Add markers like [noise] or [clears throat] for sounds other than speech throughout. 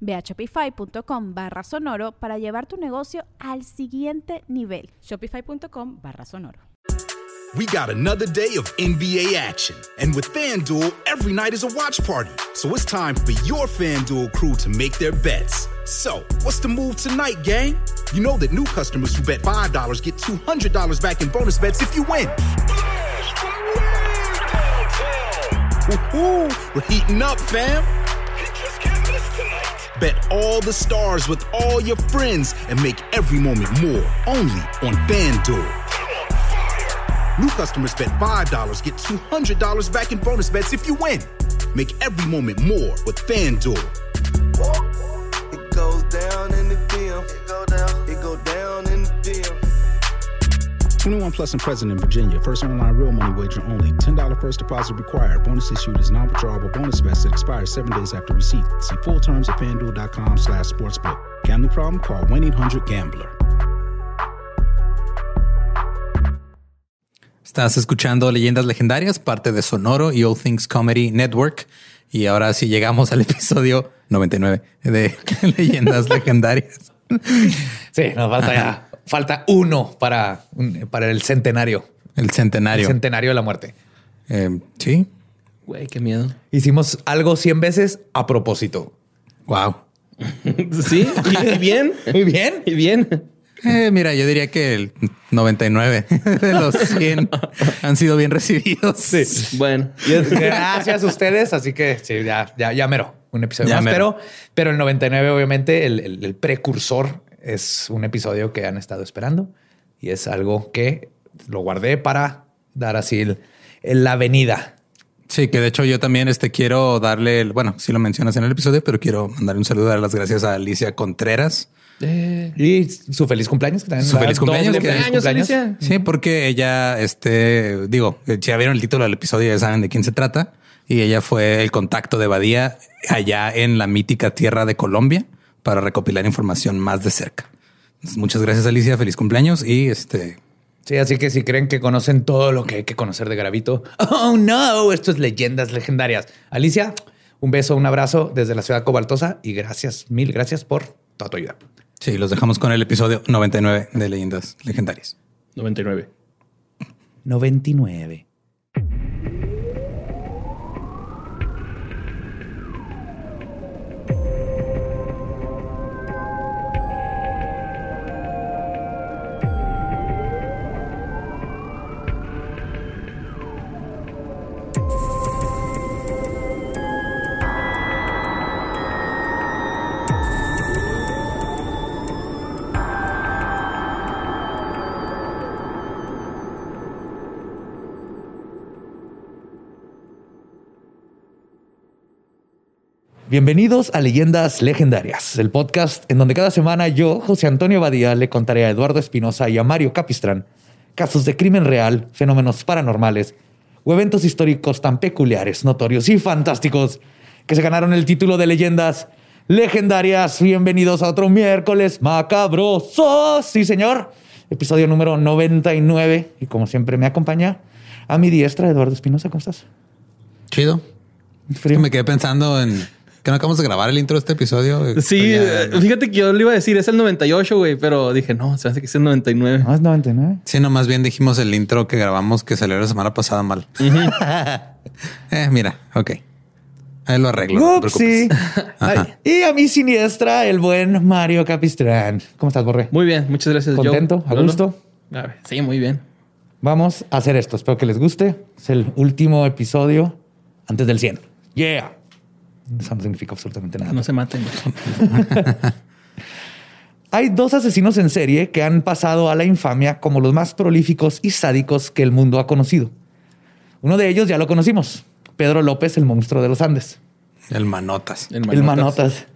Ve a shopify.com barra sonoro para llevar tu negocio al siguiente nivel. Shopify.com barra sonoro. We got another day of NBA action. And with FanDuel, every night is a watch party. So it's time for your FanDuel crew to make their bets. So, what's the move tonight, gang? You know that new customers who bet $5 get $200 back in bonus bets if you win. Woohoo! We're heating up, fam! Bet all the stars with all your friends and make every moment more only on FanDuel. New customers bet $5, get $200 back in bonus bets if you win. Make every moment more with FanDuel. It goes down in the 21 plus and present in Virginia. First online real money wager only. $10 first deposit required. Bonus issued is non-withdrawable bonus vest that expires seven days after receipt. See full terms at fanduel.com slash sportsbook. Gambling problem? Call 1-800-GAMBLER. Estás escuchando Leyendas Legendarias, parte de Sonoro y All Things Comedy Network. Y ahora sí llegamos al episodio 99 de [laughs] Leyendas [laughs] Legendarias. Sí, nos falta ya. Falta uno para, para el centenario. El centenario. El centenario de la muerte. Eh, sí. Güey, qué miedo. Hicimos algo 100 veces a propósito. Wow. [laughs] Sí, y bien. [laughs] Muy bien. Y bien. Eh, mira, yo diría que el 99 [laughs] de los 100 han sido bien recibidos. Sí. Bueno. Gracias a ustedes. Así que sí, ya, ya, ya mero. Un episodio Ya más. mero. Pero, pero el 99, obviamente, el, el- el precursor es un episodio que han estado esperando y es algo que lo guardé para dar así el- el- la venida. Sí, que de hecho yo también este, quiero darle, el- bueno, sí lo mencionas en el episodio, pero quiero mandar un saludo, dar las gracias a Alicia Contreras. Y su feliz cumpleaños. que también Su feliz cumpleaños, que- feliz Cumpleaños, Alicia. Sí, porque ella, este, digo, si ya vieron el título del episodio, ya saben de quién se trata. Y ella fue el contacto de Badía allá en la mítica tierra de Colombia para recopilar información más de cerca. Entonces, muchas gracias, Alicia. Feliz cumpleaños. Y este, Sí, así que si creen que conocen todo lo que hay que conocer de Gravito, [laughs] oh no, esto es leyendas legendarias. Alicia, un beso, un abrazo desde la ciudad cobaltosa y gracias, mil gracias por toda tu ayuda. sí, los dejamos con el episodio 99 de Leyendas Legendarias. 99. 99. Bienvenidos a Leyendas Legendarias, el podcast en donde cada semana yo, José Antonio Badía, le contaré a Eduardo Espinosa y a Mario Capistrán casos de crimen real, fenómenos paranormales o eventos históricos tan peculiares, notorios y fantásticos que se ganaron el título de Leyendas Legendarias. Bienvenidos a otro miércoles macabroso. Sí, señor. Episodio número 99. Y como siempre me acompaña a mi diestra, Eduardo Espinosa. ¿Cómo estás? Chido. Es que me quedé pensando en que no acabamos de grabar el intro de este episodio. Sí, Ya- eh, fíjate que yo le iba a decir, es el 98, güey, pero dije, no, se hace que es el 99. No, es 99. Sí, no, más bien dijimos el intro que grabamos que salió la semana pasada mal. [laughs] eh, mira, ok. Ahí lo arreglo. no [laughs] Y a mi siniestra, el buen Mario Capistrán. ¿Cómo estás, Borre? Muy bien, muchas gracias. ¿Contento? ¿A gusto? A ver, sí, muy bien. Vamos a hacer esto. Espero que les guste. Es el último episodio antes del 100. Yeah. Eso no significa absolutamente nada. No se maten. [laughs] Hay dos asesinos en serie que han pasado a la infamia como los más prolíficos y sádicos que el mundo ha conocido. Uno de ellos ya lo conocimos. Pedro López, el monstruo de los Andes. El manotas. El El Manotas.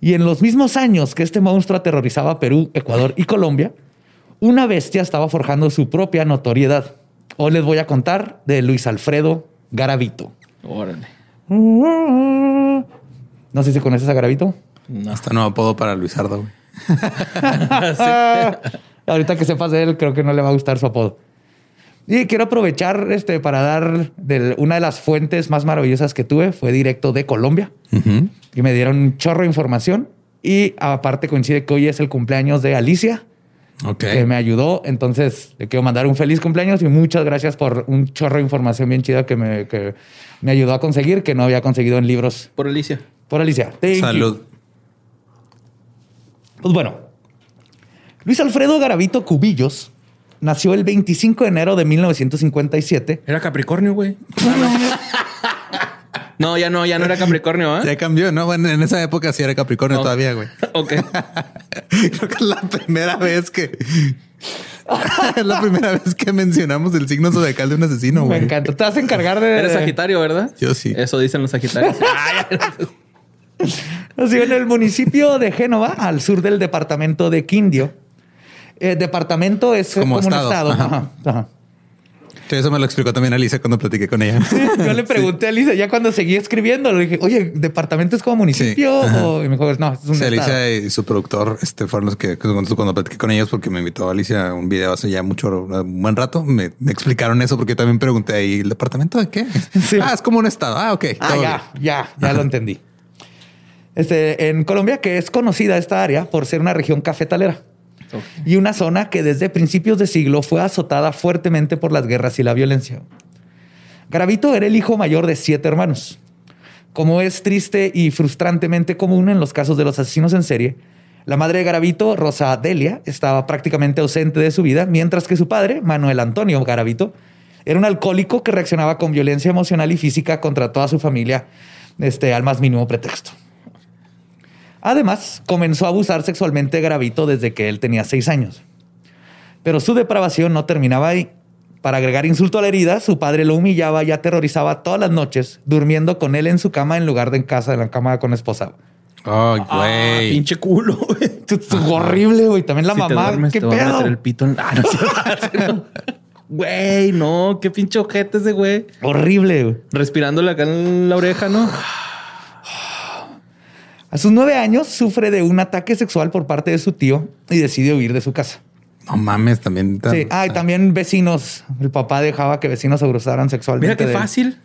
Y en los mismos años que este monstruo aterrorizaba a Perú, Ecuador y Colombia, una bestia estaba forjando su propia notoriedad. Hoy les voy a contar de Luis Alfredo Garavito. Órale. No sé si conoces a Garavito. Hasta nuevo apodo para Luisardo. güey. [laughs] Ahorita que sepas de él, creo que no le va a gustar su apodo. Y quiero aprovechar este para dar del- una de las fuentes más maravillosas que tuve. Fue directo de Colombia y me dieron un chorro de información. Y aparte coincide que hoy es el cumpleaños de Alicia, Ok. que me ayudó. Entonces le quiero mandar un feliz cumpleaños y muchas gracias por un chorro de información bien chida que me, que me ayudó a conseguir, que no había conseguido en libros Por Alicia. por Alicia. Thank you. Salud. Pues bueno, Luis Alfredo Garavito Cubillos nació el 25 de enero de 1957. Era Capricornio, güey. [laughs] No, ya no, ya no era Capricornio, ¿ah? Ya cambió, ¿no? Bueno, en esa época sí era Capricornio No. todavía, güey. [laughs] Ok. [laughs] Creo que es la primera vez que... es [laughs] la primera vez que mencionamos el signo zodiacal de un asesino, Me güey. encanta. Te vas a encargar de... Eres Sagitario, ¿verdad? Yo sí. Eso dicen los Sagitarios. Nació en el municipio de Génova, al sur del departamento de Quindio. Eh, departamento es eh, Como como, estado. un estado. Ajá. Ajá, ajá. Sí, Eso me lo explicó también Alicia cuando platiqué con ella. Yo le pregunté a Alicia, ya cuando seguí escribiendo, le dije, oye, ¿departamento es como municipio? O- y me dijo, no, es un. Alicia y su productor este, fueron los que cuando, platiqué con ellos porque me invitó Alicia a un video hace ya mucho, un buen rato. Me, me explicaron eso porque yo también pregunté ahí, ¿el departamento de qué? [laughs] Sí. Ah, es como un estado. Ah, ok. Ah, todo ya, ya, ya lo entendí. Este, en Colombia, que es conocida esta área por ser una región cafetalera y una zona que desde principios de siglo fue azotada fuertemente por las guerras y la violencia. Garavito era el hijo mayor de siete hermanos. Como es triste y frustrantemente común en los casos de los asesinos en serie, la madre de Garavito, Rosa Delia, estaba prácticamente ausente de su vida, mientras que su padre, Manuel Antonio Garavito, era un alcohólico que reaccionaba con violencia emocional y física contra toda su familia este, al más mínimo pretexto. Además, comenzó a abusar sexualmente de Garavito desde que él tenía seis años. Pero su depravación no terminaba ahí. Para agregar insulto a la herida, su padre lo humillaba y aterrorizaba todas las noches, durmiendo con él en su cama en lugar de en casa, en la cama con esposa. Ay, Ah, güey. pinche culo, güey. [laughs] Esto es horrible, güey. También la Si te mamá, duermes, qué te a pedo. meter el pito en... [laughs] Ah. Güey, no, qué pinche ojete ese güey. Horrible, güey. Respirándole acá en la oreja, ¿no? A sus nueve años sufre de un ataque sexual por parte de su tío y decide huir de su casa. No mames, también. tan- Sí. Ah, y también vecinos. El papá dejaba que vecinos abusaran sexualmente. Mira qué de él. fácil.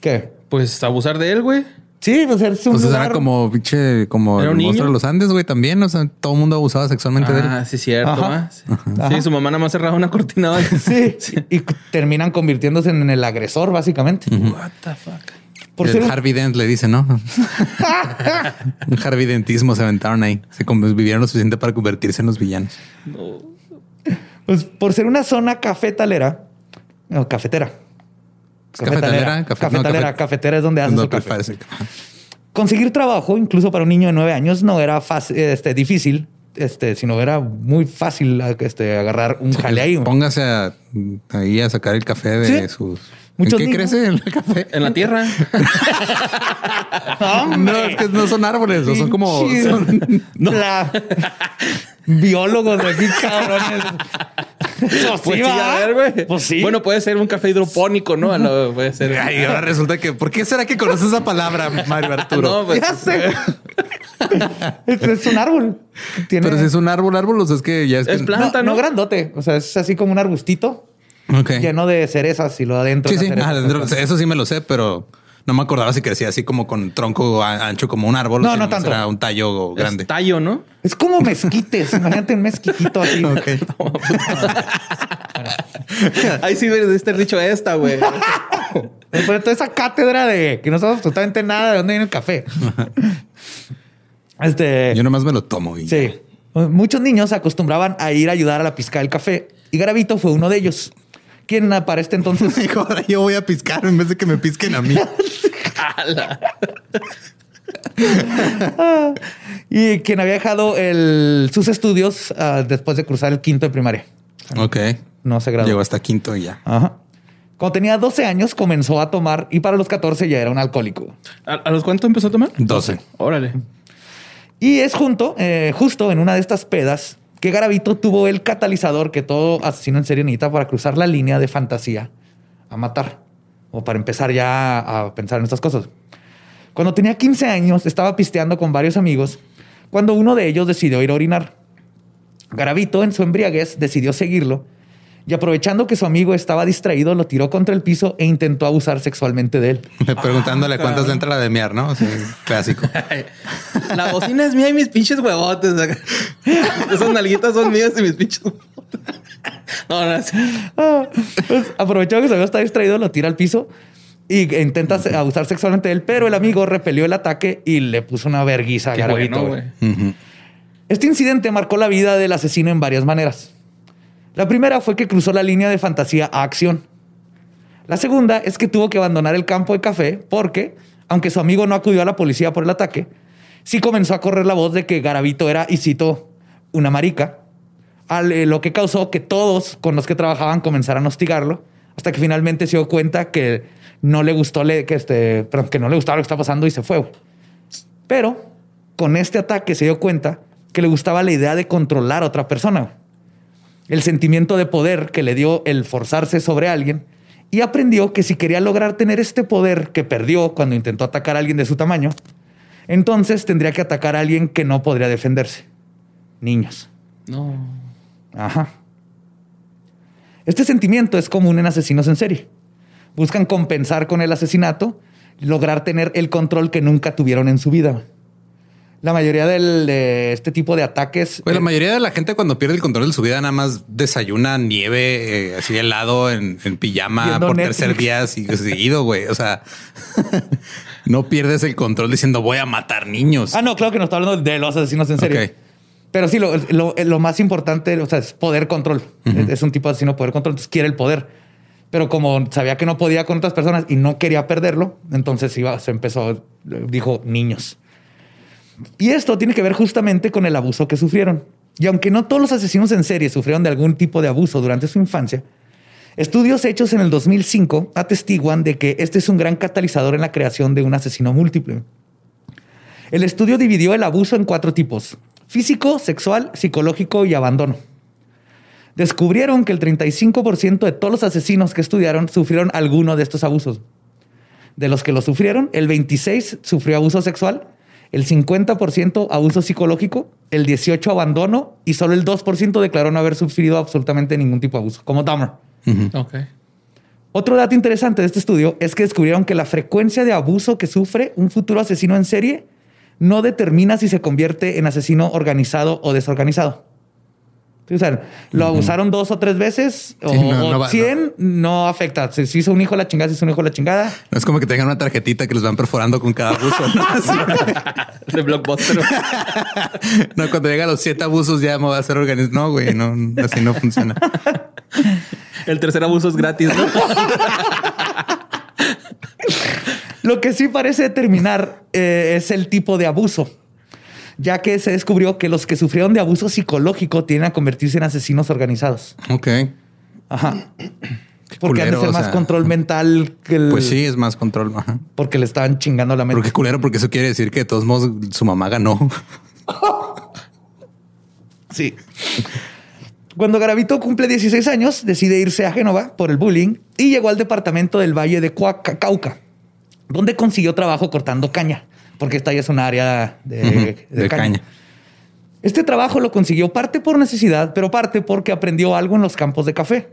¿Qué? Pues abusar de él, güey. Sí, pues es un Pues lugar- era como pinche, como ¿Era el un monstruo niño? de los Andes, güey, también. O sea, todo el mundo abusaba sexualmente de él. Ah, sí, cierto. Ajá. ¿ah? Sí. Ajá. Sí, su mamá nada más cerraba una cortina. [laughs] ¿vale? Sí, y terminan convirtiéndose en el agresor, básicamente. What the fuck. Por el ser un- Harvey Dent le dice, ¿no? [laughs] un Harvey Dentismo se aventaron ahí. Se con- vivieron lo suficiente para convertirse en los villanos. pues, por ser una zona cafetalera, no, cafetera. cafetalera? Café- no, cafetalera, cafetera es donde hacen No, su café. parece- Conseguir trabajo, incluso para un niño de nueve años, no era fácil, este, difícil, este, sino era muy fácil este, agarrar un jale ahí. güey. Póngase a, ahí a sacar el café de Sí. sus. Muchos ¿En qué niños. crece el [laughs] café? En la tierra. No, es que no son árboles, [laughs] no son como. La- Biólogos de aquí, cabrones. Pues sí, Pues sí, ¿va? a ver, güey. Pues sí. Bueno, puede ser un café hidropónico, ¿no? No, puede ser. Ay, ahora resulta que. ¿Por qué será que conoces esa palabra, Mario Arturo? No, pues, Ya sé. [laughs] es, es un árbol. Tiene- Pero si es un árbol, árbol, o sea, es que ya es. Es que- plan- no, planta, no ¿no? grandote. O sea, es así como un arbustito Lleno de cerezas y lo adentro. Sí, sí. cerezas. Ah, dentro- eso sí me lo sé, pero no me acordaba si crecía así como con tronco ancho como un árbol. No, no tanto. Era un tallo grande. Es tallo, ¿no? Es como mezquites. Imagínate un mezquitito así. [laughs] Ok. [laughs] Ahí sí me diste dicho esta, güey. [laughs] Después de toda esa cátedra de que no sabemos absolutamente nada de dónde viene el café. este. Yo nomás me lo tomo y Sí. Muchos niños se acostumbraban a ir a ayudar a la pizca del café y Garavito fue uno de ellos. Quien para este entonces [laughs] Dijo, ahora yo voy a piscar en vez de que me pisquen a mí. [laughs] y quien había dejado el- sus estudios ah, después de cruzar el quinto de primaria. ok. No se graduó. Llegó hasta quinto y ya. Ajá. Cuando tenía 12 años comenzó a tomar y para los 14 ya era un alcohólico. ¿A, a los cuánto empezó a tomar? 12. Órale. Y es junto, eh, justo en una de estas pedas que Garavito tuvo el catalizador que todo asesino en serie necesita para cruzar la línea de fantasía a matar o para empezar ya a pensar en estas cosas. Cuando tenía 15 años estaba pisteando con varios amigos cuando uno de ellos decidió ir a orinar. Garavito en su embriaguez decidió seguirlo y aprovechando que su amigo estaba distraído lo tiró contra el piso e intentó abusar sexualmente de él. [laughs] Preguntándole cuántas le entra la de miar, ¿no? O sea, clásico. [laughs] La bocina es mía y mis pinches huevotes. [laughs] Esas nalguitas son mías y mis pinches huevotes. No, no, sí. Ah, pues, aprovechando que su amigo está distraído, lo tira al piso y intenta abusar sexualmente de él, pero el amigo repelió el ataque y le puso una verguiza a bueno. Este incidente marcó la vida del asesino en varias maneras. La primera fue que cruzó la línea de fantasía a acción. La segunda es que tuvo que abandonar el campo de café porque, aunque su amigo no acudió a la policía por el ataque, sí comenzó a correr la voz de que Garavito era, y cito, una marica, eh, lo que causó que todos con los que trabajaban comenzaran a hostigarlo, hasta que finalmente se dio cuenta que no le gustó, este, que no le gustaba lo que estaba pasando y se fue. Pero con este ataque se dio cuenta que le gustaba la idea de controlar a otra persona. El sentimiento de poder que le dio el forzarse sobre alguien y aprendió que si quería lograr tener este poder que perdió cuando intentó atacar a alguien de su tamaño, entonces tendría que atacar a alguien que no podría defenderse. Niños. No. Ajá. Este sentimiento es común en asesinos en serie. Buscan compensar con el asesinato, lograr tener el control que nunca tuvieron en su vida. La mayoría del- de este tipo de ataques... Pues la eh, mayoría de la gente cuando pierde el control de su vida nada más desayuna nieve, eh, así helado en, en pijama por Netflix. tercer día seguido, güey. O sea, [laughs] no pierdes el control diciendo voy a matar niños. Ah, no, claro que no está hablando de los asesinos en serie. Ok. Pero sí, lo, lo- lo más importante o sea, es poder control. Es- Es un tipo de asesino poder control, entonces quiere el poder. Pero como sabía que no podía con otras personas y no quería perderlo, entonces iba, se empezó, dijo niños. Y esto tiene que ver justamente con el abuso que sufrieron. Y aunque no todos los asesinos en serie sufrieron de algún tipo de abuso durante su infancia, estudios hechos en el 2005 atestiguan de que este es un gran catalizador en la creación de un asesino múltiple. El estudio dividió el abuso en cuatro tipos: físico, sexual, psicológico y abandono. Descubrieron que el 35% de todos los asesinos que estudiaron sufrieron alguno de estos abusos. De los que lo sufrieron, el 26 sufrió abuso sexual, el 50% abuso psicológico, el 18 abandono y solo el 2% declaró no haber sufrido absolutamente ningún tipo de abuso, como Dahmer. Ok. Otro dato interesante de este estudio es que descubrieron que la frecuencia de abuso que sufre un futuro asesino en serie no determina si se convierte en asesino organizado o desorganizado. O sea, lo abusaron dos o tres veces o, Sí, no, o no va- 100, no. afecta. Si se hizo un hijo la chingada, si hizo un hijo la chingada. No es como que tengan una tarjetita que los van perforando con cada abuso. [laughs] De blockbuster. [laughs] No, cuando llega a los siete abusos ya me va a hacer organismo. No, güey, no, así no funciona. El tercer abuso es gratis, ¿no? [laughs] Lo que sí parece determinar eh, es el tipo de abuso, ya que se descubrió que los que sufrieron de abuso psicológico tienden a convertirse en asesinos organizados. Ok. Ajá. Porque han de culero, ser más sea. control mental que el... Pues sí, es más control. Ajá. Porque le estaban chingando la Pero mente. qué culero, porque eso quiere decir que de todos modos su mamá ganó. [laughs] Sí. Cuando Garavito cumple 16 años, decide irse a Génova por el bullying y llegó al departamento del Valle de Cuaca- Cauca, donde consiguió trabajo cortando caña, porque esta ya es un área de, Ujú, de de caña. caña. Este trabajo lo consiguió parte por necesidad, pero parte porque aprendió algo en los campos de café.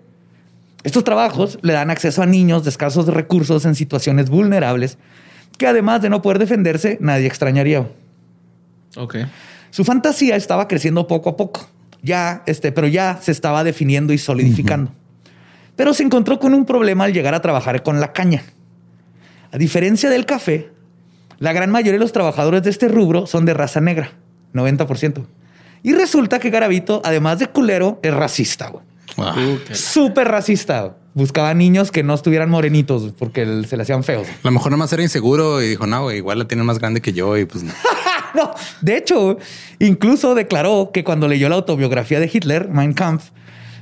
Estos trabajos le dan acceso a niños de escasos recursos en situaciones vulnerables que además de no poder defenderse, nadie extrañaría. Ok. Su fantasía estaba creciendo poco a poco, ya, este, pero ya se estaba definiendo y solidificando. Pero se encontró con un problema al llegar a trabajar con la caña. A diferencia del café, la gran mayoría de los trabajadores de este rubro son de raza negra, 90%. Y resulta que Garavito, además de culero, es racista, güey. Ah, Súper racista. güey. buscaba niños que no estuvieran morenitos porque se le hacían feos. A lo mejor nomás era inseguro y dijo, no, güey, igual la tienen más grande que yo y pues no. [laughs] No, de hecho, incluso declaró que cuando leyó la autobiografía de Hitler, Mein Kampf,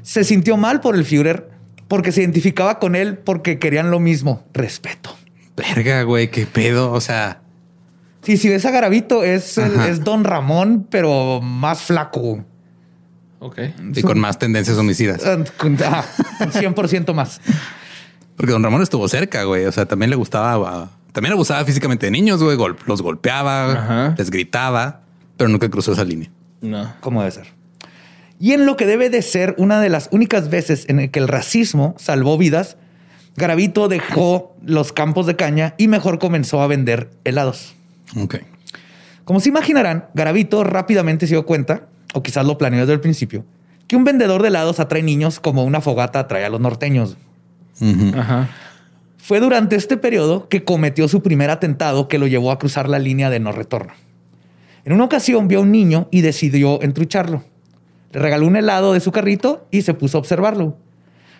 se sintió mal por el Führer porque se identificaba con él porque querían lo mismo, respeto. Verga, güey, qué pedo. O sea, Sí, si ves a Garavito, es, el- es Don Ramón, pero más flaco. Ok. y con más tendencias homicidas. Ah, con- ah, 100% más. Porque don Ramón estuvo cerca, güey. O sea, también le gustaba, también abusaba físicamente de niños, güey. Los golpeaba, Ajá. les gritaba, pero nunca cruzó esa línea. No. como debe ser. Y en lo que debe de ser una de las únicas veces en el que el racismo salvó vidas, Garavito dejó los campos de caña y mejor comenzó a vender helados. Ok. Como se imaginarán, Garavito rápidamente se dio cuenta, o quizás lo planeó desde el principio, que un vendedor de helados atrae niños como una fogata atrae a los norteños. Ajá. Fue durante este periodo que cometió su primer atentado que lo llevó a cruzar la línea de no retorno. En una ocasión vio a un niño y decidió entrucharlo. Le regaló un helado de su carrito y se puso a observarlo.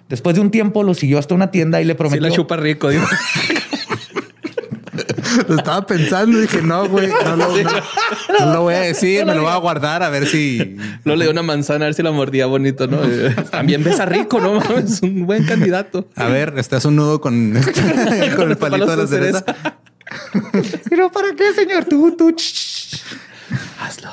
Después de un tiempo lo siguió hasta una tienda y le Sí prometió... la chupa rico, digo. [laughs] [laughs] Lo estaba pensando y dije, no, güey, no lo, no- no lo voy a decir, me lo voy a guardar a ver si. Luego le dio una manzana a ver si la mordía bonito, ¿no? Eh, También besa rico, ¿no? [laughs] Es un buen candidato. A ver, estás un nudo con, [laughs] con el palito de la cereza. ¿Pero para qué, señor? Tú, tú. Hazlo.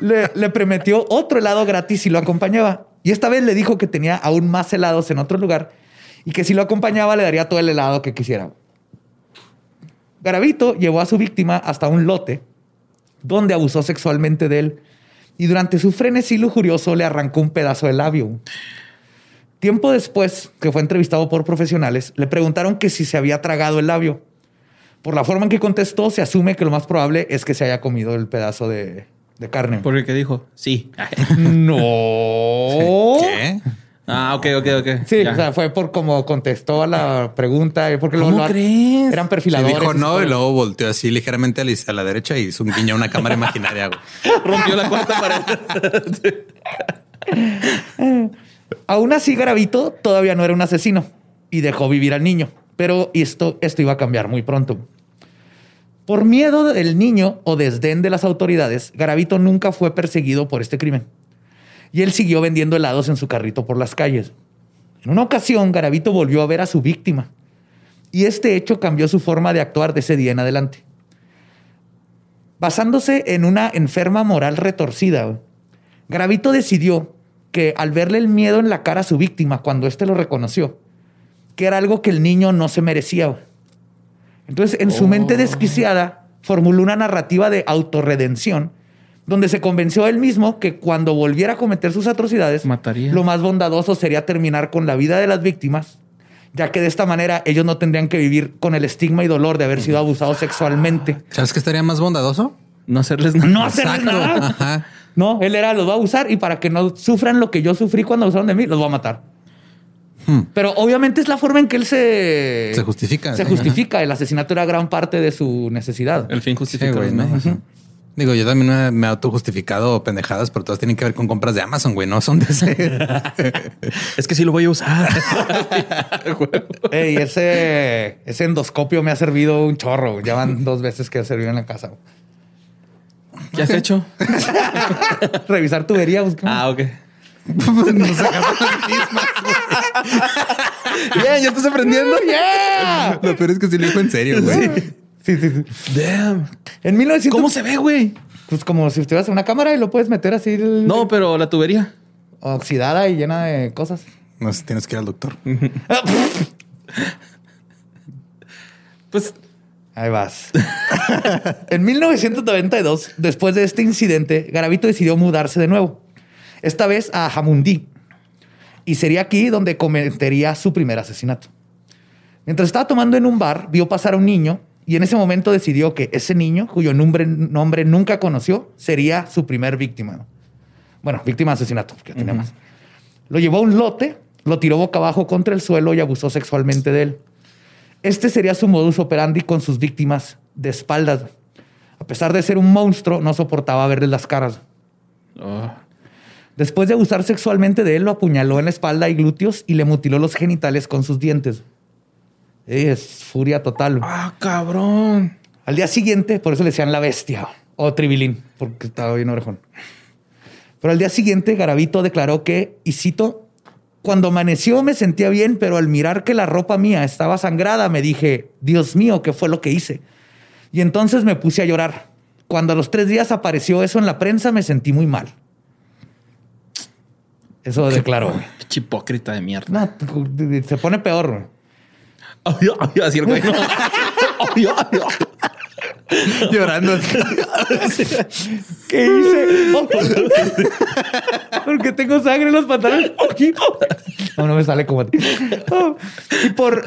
Le, le prometió otro helado gratis si lo acompañaba. Y esta vez le dijo que tenía aún más helados en otro lugar y que si lo acompañaba le daría todo el helado que quisiera. Garavito llevó a su víctima hasta un lote donde abusó sexualmente de él y durante su frenesí lujurioso le arrancó un pedazo de labio. Tiempo después, que fue entrevistado por profesionales, le preguntaron que si se había tragado el labio. Por la forma en que contestó, se asume que lo más probable es que se haya comido el pedazo de, de carne. ¿Por qué dijo? Sí. [laughs] No. ¿Qué? Ah, ok, ok, ok. Sí, Ya. o sea, fue por como contestó a la pregunta. y Porque ¿Cómo lo- crees? Eran perfiladores. dijo no y luego volteó así ligeramente a la, a la derecha y hizo un guiño a una cámara imaginaria. [laughs] Rompió la cuarta pared. [laughs] Aún así, Garavito todavía no era un asesino y dejó vivir al niño. Pero esto, esto iba a cambiar muy pronto. Por miedo del niño o desdén de las autoridades, Garavito nunca fue perseguido por este crimen. Y él siguió vendiendo helados en su carrito por las calles. En una ocasión, Garavito volvió a ver a su víctima. Y este hecho cambió su forma de actuar de ese día en adelante. Basándose en una enferma moral retorcida, Garavito decidió que al verle el miedo en la cara a su víctima cuando éste lo reconoció, que era algo que el niño no se merecía. Entonces, en su mente desquiciada, formuló una narrativa de autorredención donde se convenció a él mismo que cuando volviera a cometer sus atrocidades, Mataría. lo más bondadoso sería terminar con la vida de las víctimas, ya que de esta manera ellos no tendrían que vivir con el estigma y dolor de haber sido abusados sexualmente. ¿Sabes qué estaría más bondadoso? No hacerles nada. No hacerles nada. Ajá. No, él era, los va a usar y para que no sufran lo que yo sufrí cuando abusaron de mí, los voy a matar. Hmm. Pero obviamente es la forma en que él se... Se justifica. Se sí. justifica. El asesinato era gran parte de su necesidad. El fin Sí, justifica güey, los ¿no? Digo, yo también me, me he autojustificado pendejadas, pero todas tienen que ver con compras de Amazon, güey. No son de ese. [laughs] Es que sí lo voy a usar. [laughs] Ey, ese, ese endoscopio me ha servido un chorro. Ya van [laughs] dos veces que ha servido en la casa. ¿Qué has hecho? Revisar tubería. buscar- Ah, ok. Nos sacamos las mismas, Bien, ya estás aprendiendo. ¡Yeah! Lo peor es que sí lo dijo en serio, güey. Sí, sí, sí. Damn. En 1900... ¿Cómo se ve, güey? Pues como si estuvieras en una cámara y lo puedes meter así... el- No, pero la tubería. Oxidada y llena de cosas. No sé, tienes que ir al doctor. [laughs] Pues Ahí vas. [laughs] en 1992, después de este incidente, Garavito decidió mudarse de nuevo. Esta vez a Jamundí. Y sería aquí donde cometería su primer asesinato. Mientras estaba tomando en un bar, vio pasar a un niño y en ese momento decidió que ese niño, cuyo nombre, nombre nunca conoció, sería su primer víctima. Bueno, víctima de asesinato, porque ya tenía más. Lo llevó a un lote, lo tiró boca abajo contra el suelo y abusó sexualmente de él. Este sería su modus operandi con sus víctimas de espaldas. A pesar de ser un monstruo, no soportaba verles las caras. oh, Después de abusar sexualmente de él, lo apuñaló en la espalda y glúteos y le mutiló los genitales con sus dientes. Es furia total. Ah, cabrón. Al día siguiente, por eso le decían la bestia o tribilín, porque estaba bien orejón. Pero al día siguiente, Garavito declaró que, y cito, cuando amaneció me sentía bien, pero al mirar que la ropa mía estaba sangrada, me dije, Dios mío, ¿qué fue lo que hice? Y entonces me puse a llorar. Cuando a los tres días apareció eso en la prensa, me sentí muy mal. Eso declaró. hipócrita de mierda. No, se pone peor. Ay, ay, así el güey. no. Ay, ay, ay. Llorando. ¿Qué hice? Porque tengo sangre en los pantalones. No, no me sale como a ti. Y por.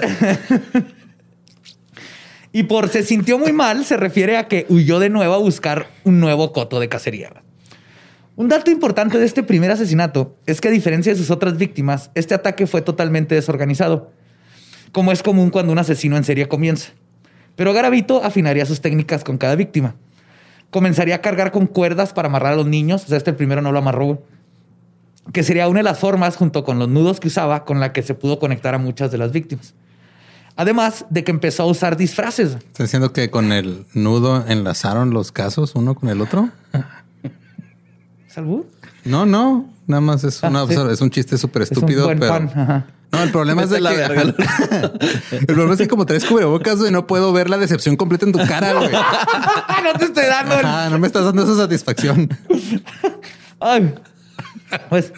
Y por se sintió muy mal, se refiere a que huyó de nuevo a buscar un nuevo coto de cacería. Un dato importante de este primer asesinato es que a diferencia de sus otras víctimas, este ataque fue totalmente desorganizado, como es común cuando un asesino en serie comienza. Pero Garavito afinaría sus técnicas con cada víctima. Comenzaría a cargar con cuerdas para amarrar a los niños, o sea, este primero no lo amarró, que sería una de las formas, junto con los nudos que usaba, con la que se pudo conectar a muchas de las víctimas. Además de que empezó a usar disfraces. ¿Estás diciendo que con el nudo enlazaron los casos uno con el otro? ¿Salud? No, no. Nada más es, Ah, una- sí. es un chiste súper Es un estúpido, buen pero... pan. Ajá. No, el problema es de que... la verga. el problema es que como traes cubrebocas, güey, no puedo ver la decepción completa en tu cara, güey. [laughs] No te estoy dando el- Ah, no me estás dando esa satisfacción. Ay. Pues,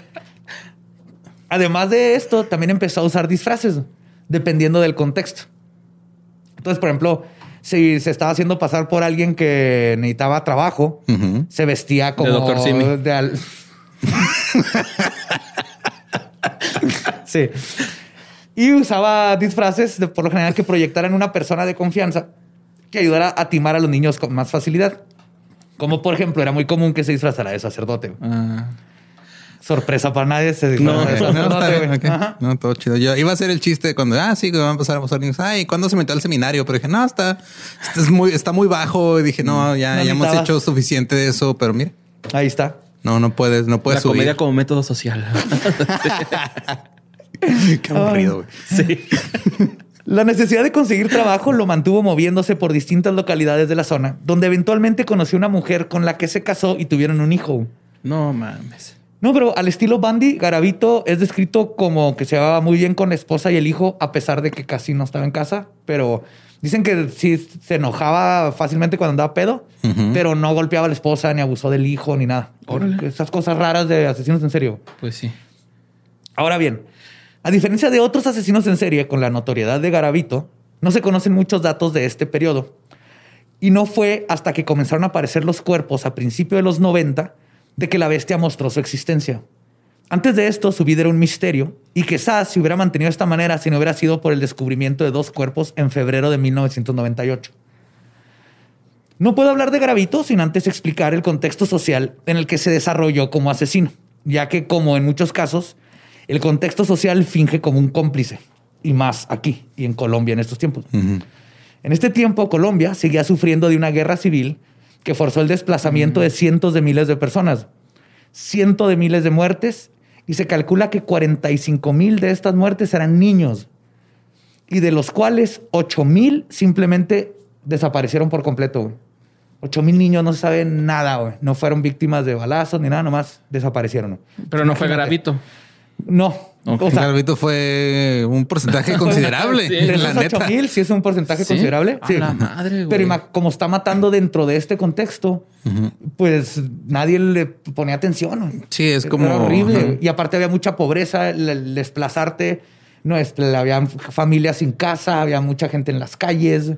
además de esto, también empezó a usar disfraces, dependiendo del contexto. Entonces, por ejemplo, si se estaba haciendo pasar por alguien que necesitaba trabajo, se vestía como Dr. Simi. de al- [laughs] sí. Y usaba disfraces, de, por lo general, que proyectaran una persona de confianza que ayudara a timar a los niños con más facilidad. Como, por ejemplo, era muy común que se disfrazara de sacerdote. Ah. Sorpresa para nadie. Se No, de No, sacerdote, bien, güey. ok. Ajá. No, todo chido. Yo iba a hacer el chiste cuando, ah, sí, que van a pasar a pasar niños. Ay, ¿cuándo se metió al seminario? Pero dije, no, está, está, es muy, está muy bajo. Y dije, no, ya, No ya hemos hecho suficiente de eso. Pero mira, Ahí está. no, no puedes, no puedes la subir. comedia como método social. [laughs] [laughs] Qué aburrido, güey. sí. [laughs] La necesidad de conseguir trabajo lo mantuvo moviéndose por distintas localidades de la zona, donde eventualmente conoció una mujer con la que se casó y tuvieron un hijo. No mames. No, pero al estilo Bandy, Garavito es descrito como que se llevaba muy bien con la esposa y el hijo, a pesar de que casi no estaba en casa. Pero dicen que sí se enojaba fácilmente cuando andaba pedo, pero no golpeaba a la esposa, ni abusó del hijo, ni nada. Órale. Esas cosas raras de asesinos en serio. Pues sí. Ahora bien, a diferencia de otros asesinos en serie con la notoriedad de Garavito, no se conocen muchos datos de este periodo. Y no fue hasta que comenzaron a aparecer los cuerpos a principios de los 90 de que la bestia mostró su existencia. Antes de esto, su vida era un misterio y quizás se hubiera mantenido de esta manera si no hubiera sido por el descubrimiento de dos cuerpos en febrero de 1998. No puedo hablar de Gravito sin antes explicar el contexto social en el que se desarrolló como asesino, ya que como en muchos casos, el contexto social finge como un cómplice, y más aquí y en Colombia en estos tiempos. En este tiempo, Colombia seguía sufriendo de una guerra civil que forzó el desplazamiento de cientos de miles de personas, cientos de miles de muertes, y se calcula que 45 mil de estas muertes eran niños, y de los cuales 8 mil simplemente desaparecieron por completo. güey. 8 mil niños no saben nada, güey. no fueron víctimas de balazos ni nada, nomás desaparecieron. güey. Pero no fue gravito. No. Ok. O sea, Garbito fue un porcentaje [laughs] considerable. Sí, de la esos neta. 8 mil, sí es un porcentaje ¿Sí? considerable. A Sí. la madre, güey. Pero como está matando dentro de este contexto, pues nadie le ponía atención. Sí, es Era como horrible. Y aparte había mucha pobreza, el, el desplazarte. No, es, había familias sin casa, había mucha gente en las calles.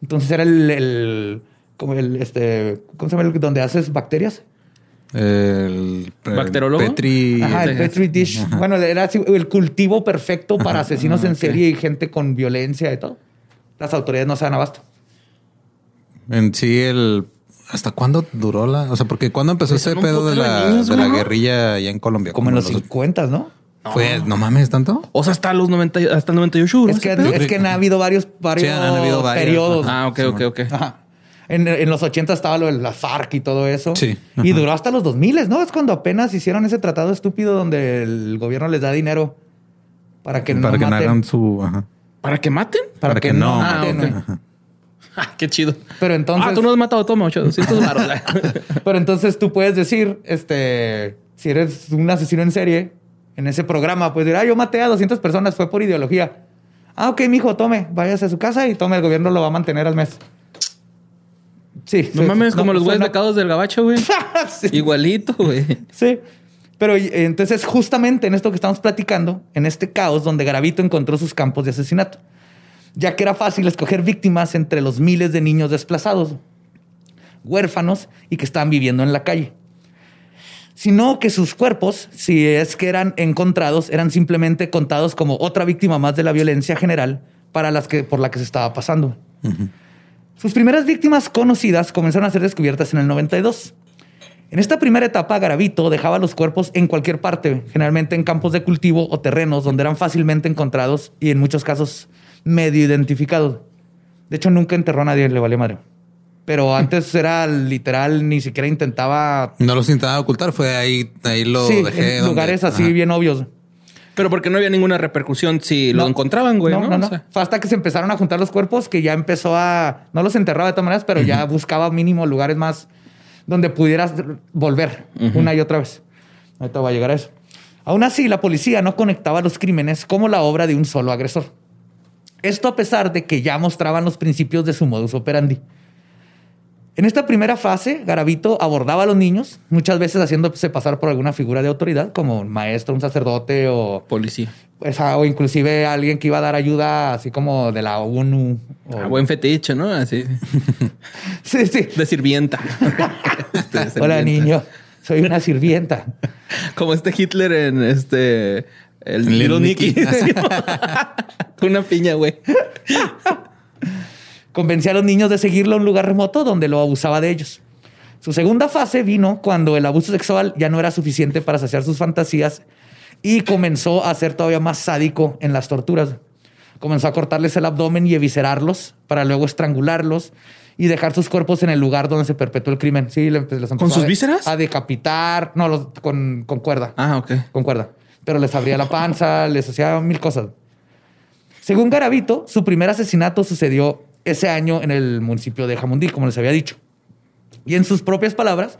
Entonces era el, el- como el este, ¿cómo se llama? el donde haces bacterias. El, el ¿Bacteriólogo? Petri. Ajá, el. Petri dish. Bueno, era así, el cultivo perfecto para asesinos en serie y gente con violencia y todo. Las autoridades no se dan abasto. En sí, el. ¿Hasta cuándo duró la.? O sea, porque cuando empezó Pues ese pedo de la, niños, de la güey, ¿no? guerrilla allá en Colombia? Como en los los- 50, ¿no? Fue, no mames, tanto. O sea, hasta los 90, y- hasta el 98 duró Es que, es que han habido varios, varios, Sí, han habido varios, periodos. Ah, ok, ok, ok. Ajá. En, en los 80 estaba lo de la FARC y todo eso. Sí. Y duró hasta los 2000, ¿no? Es cuando apenas hicieron ese tratado estúpido donde el gobierno les da dinero para que para no que no maten. hagan su. ajá. ¿Para que maten? Para, para que, que no, no. Ah. [laughs] Ah, qué chido. Pero entonces... ah, tú no has matado, toma 800 baros. [laughs] Pero entonces tú puedes decir, este, si eres un asesino en serie, en ese programa, puedes decir, ah, yo maté a 200 personas, fue por ideología. Ah, ok, mijo, tome, váyase a su casa y tome, el gobierno lo va a mantener al mes. Sí. no mames, como los güeyes becados del gabacho, güey. [laughs] sí, Igualito, güey. sí. Pero entonces, justamente en esto que estamos platicando, en este caos donde Garavito encontró sus campos de asesinato, ya que era fácil escoger víctimas entre los miles de niños desplazados, huérfanos y que estaban viviendo en la calle. Sino que sus cuerpos, si es que eran encontrados, eran simplemente contados como otra víctima más de la violencia general para las que, por la que se estaba pasando. Sus primeras víctimas conocidas comenzaron a ser descubiertas en el 92. En esta primera etapa, Garavito dejaba los cuerpos en cualquier parte, generalmente en campos de cultivo o terrenos donde eran fácilmente encontrados y en muchos casos medio identificados. De hecho, nunca enterró a nadie, le vale madre. Pero [laughs] antes era literal, ni siquiera intentaba... No los intentaba ocultar, fue ahí, ahí lo sí, dejé. en donde- lugares así Ajá. bien obvios. Pero porque no había ninguna repercusión si lo No. encontraban, güey, ¿no? No, no, no. O sea, Fue hasta que se empezaron a juntar los cuerpos que ya empezó a... No los enterraba de todas maneras, pero ya buscaba mínimo lugares más donde pudieras volver una y otra vez. Ahorita va a llegar a eso. Aún así, la policía no conectaba los crímenes como la obra de un solo agresor. Esto a pesar de que ya mostraban los principios de su modus operandi. En esta primera fase, Garavito abordaba a los niños, muchas veces haciéndose pasar por alguna figura de autoridad, como un maestro, un sacerdote o policía. o inclusive alguien que iba a dar ayuda, así como de la ONU. o- Ah, buen fetiche, ¿no? Así. [laughs] Sí, sí. De sirvienta. [laughs] Este, Hola, sirvienta. niño. Soy una sirvienta. [laughs] Como este Hitler en este. El Little Little Nicky. Nicky. Una piña, güey. Convencía a los niños de seguirlo a un lugar remoto donde lo abusaba de ellos. Su segunda fase vino cuando el abuso sexual ya no era suficiente para saciar sus fantasías y comenzó a ser todavía más sádico en las torturas. Comenzó a cortarles el abdomen y eviscerarlos para luego estrangularlos y dejar sus cuerpos en el lugar donde se perpetuó el crimen. Sí, le- les empezó sus a- vísceras? A decapitar. No, los- con, con cuerda. Ah, ok. con cuerda. Pero les abría la panza, les hacía mil cosas. Según Garavito, su primer asesinato sucedió ese año en el municipio de Jamundí, como les había dicho. Y en sus propias palabras,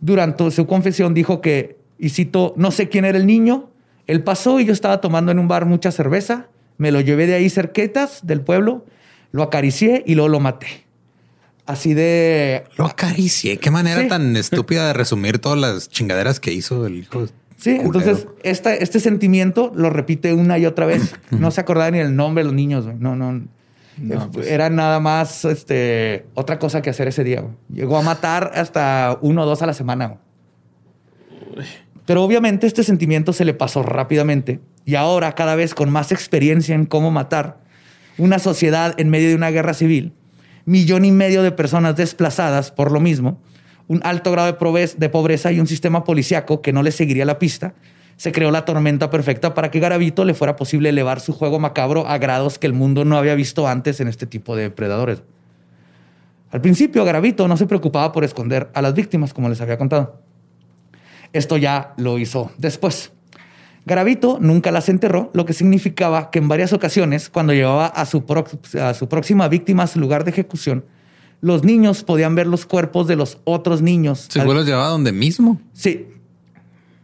durante su confesión dijo que, y cito, no sé quién era el niño, él pasó y yo estaba tomando en un bar mucha cerveza, me lo llevé de ahí cerquetas del pueblo, lo acaricié y luego lo maté. Así de Lo acaricié. Qué manera Sí. tan estúpida de resumir todas las chingaderas que hizo el hijo. Sí, culero. entonces esta, este sentimiento lo repite una y otra vez. [clears throat] No se acordaba ni el nombre de los niños. güey. No, no. Eh, pues. Era nada más este, otra cosa que hacer ese día. güey. Llegó a matar hasta uno o dos a la semana. güey. Pero obviamente este sentimiento se le pasó rápidamente y ahora cada vez con más experiencia en cómo matar, una sociedad en medio de una guerra civil, millón y medio de personas desplazadas por lo mismo, un alto grado de, pobreza y un sistema policíaco que no le seguiría la pista, se creó la tormenta perfecta para que Garavito le fuera posible elevar su juego macabro a grados que el mundo no había visto antes en este tipo de depredadores. Al principio, Garavito no se preocupaba por esconder a las víctimas, como les había contado. Esto ya lo hizo después. Garavito nunca las enterró, lo que significaba que en varias ocasiones, cuando llevaba a su, prox- a su próxima víctima a su lugar de ejecución, los niños podían ver los cuerpos de los otros niños. Seguro los llevaba donde mismo. Sí.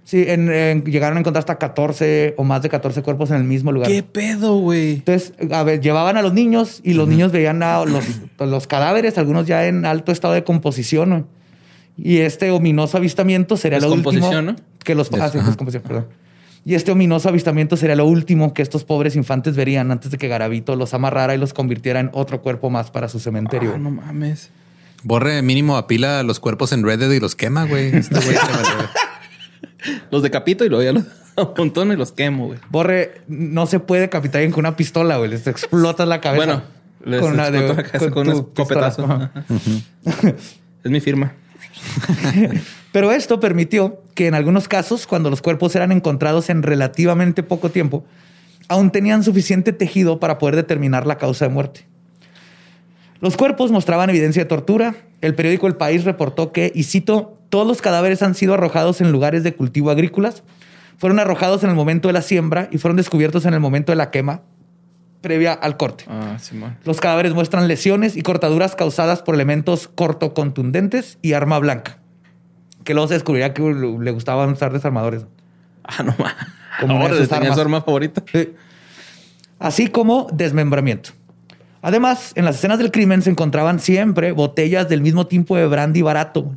Sí, en- en- llegaron a encontrar hasta 14 o más de 14 cuerpos en el mismo lugar. ¿Qué pedo, güey? Entonces, a ver, llevaban a los niños y los niños veían a los, los cadáveres, algunos ya en alto estado de composición. ¿no? Y este ominoso avistamiento sería lo último. Descomposición, ¿no? Que los, ah, sí, descomposición, perdón. Y este ominoso avistamiento sería lo último que estos pobres infantes verían antes de que Garavito los amarrara y los convirtiera en otro cuerpo más para su cementerio. Ah, no mames. Borre mínimo apila los cuerpos en Reddit y los quema, güey. Este güey. [laughs] Los decapito y luego ya los [laughs] amontono y los quemo, güey. Borre, no se puede decapitar alguien con una pistola, güey. Les explotas la cabeza. Bueno, les exploto la cabeza con un escopetazo. Es mi firma. [laughs] Pero esto permitió que en algunos casos, cuando los cuerpos eran encontrados en relativamente poco tiempo, aún tenían suficiente tejido para poder determinar la causa de muerte. Los cuerpos mostraban evidencia de tortura. El periódico El País reportó que, y cito, todos los cadáveres han sido arrojados en lugares de cultivo agrícolas, fueron arrojados en el momento de la siembra y fueron descubiertos en el momento de la quema previa al corte. Ah, Simón. Los cadáveres muestran lesiones y cortaduras causadas por elementos cortocontundentes y arma blanca. Que luego se descubrirá que le gustaban usar desarmadores. [laughs] Ah, no más. Como Ahora tenía su arma favorita. Sí. Así como desmembramiento. Además, en las escenas del crimen se encontraban siempre botellas del mismo tipo de brandy barato,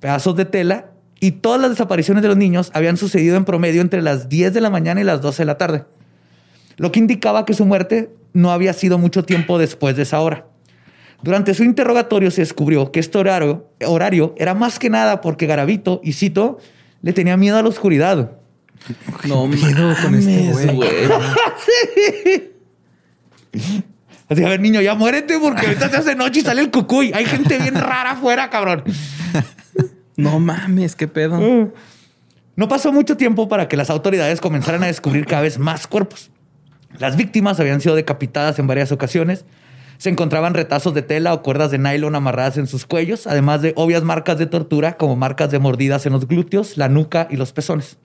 pedazos de tela y todas las desapariciones de los niños habían sucedido en promedio entre las 10 de la mañana y las 12 de la tarde, lo que indicaba que su muerte no había sido mucho tiempo después de esa hora. Durante su interrogatorio se descubrió que este horario, horario era más que nada porque Garavito, y cito, le tenía miedo a la oscuridad. No [laughs] pedo con este güey? [laughs] Así, a ver, niño, ya muérete porque ahorita se hace noche y sale el cucuy. Hay gente bien rara afuera, cabrón. No mames, qué pedo. No pasó mucho tiempo para que las autoridades comenzaran a descubrir cada vez más cuerpos. Las víctimas habían sido decapitadas en varias ocasiones. Se encontraban retazos de tela o cuerdas de nylon amarradas en sus cuellos, además de obvias marcas de tortura como marcas de mordidas en los glúteos, la nuca y los pezones.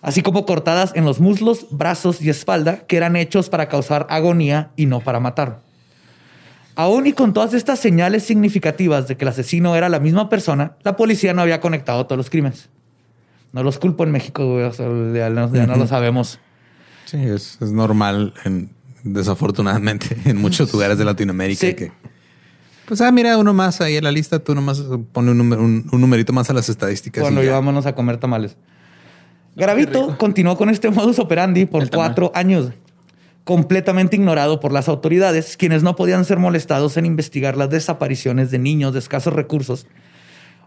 Así como cortadas en los muslos, brazos y espalda que eran hechos para causar agonía y no para matar. Aún y con todas estas señales significativas de que el asesino era la misma persona, la policía no había conectado todos los crímenes. No los culpo en México, güey, o sea, ya no, ya no lo sabemos. Sí, es, es normal, en- desafortunadamente, [laughs] en muchos lugares de Latinoamérica. Sí. Que, pues, ah, mira, uno más ahí en la lista, tú nomás pone un, número- un, un numerito más a las estadísticas. Cuando y ya. llevámonos a comer tamales. Gravito continuó con este modus operandi por cuatro años, completamente ignorado por las autoridades, quienes no podían ser molestados en investigar las desapariciones de niños de escasos recursos,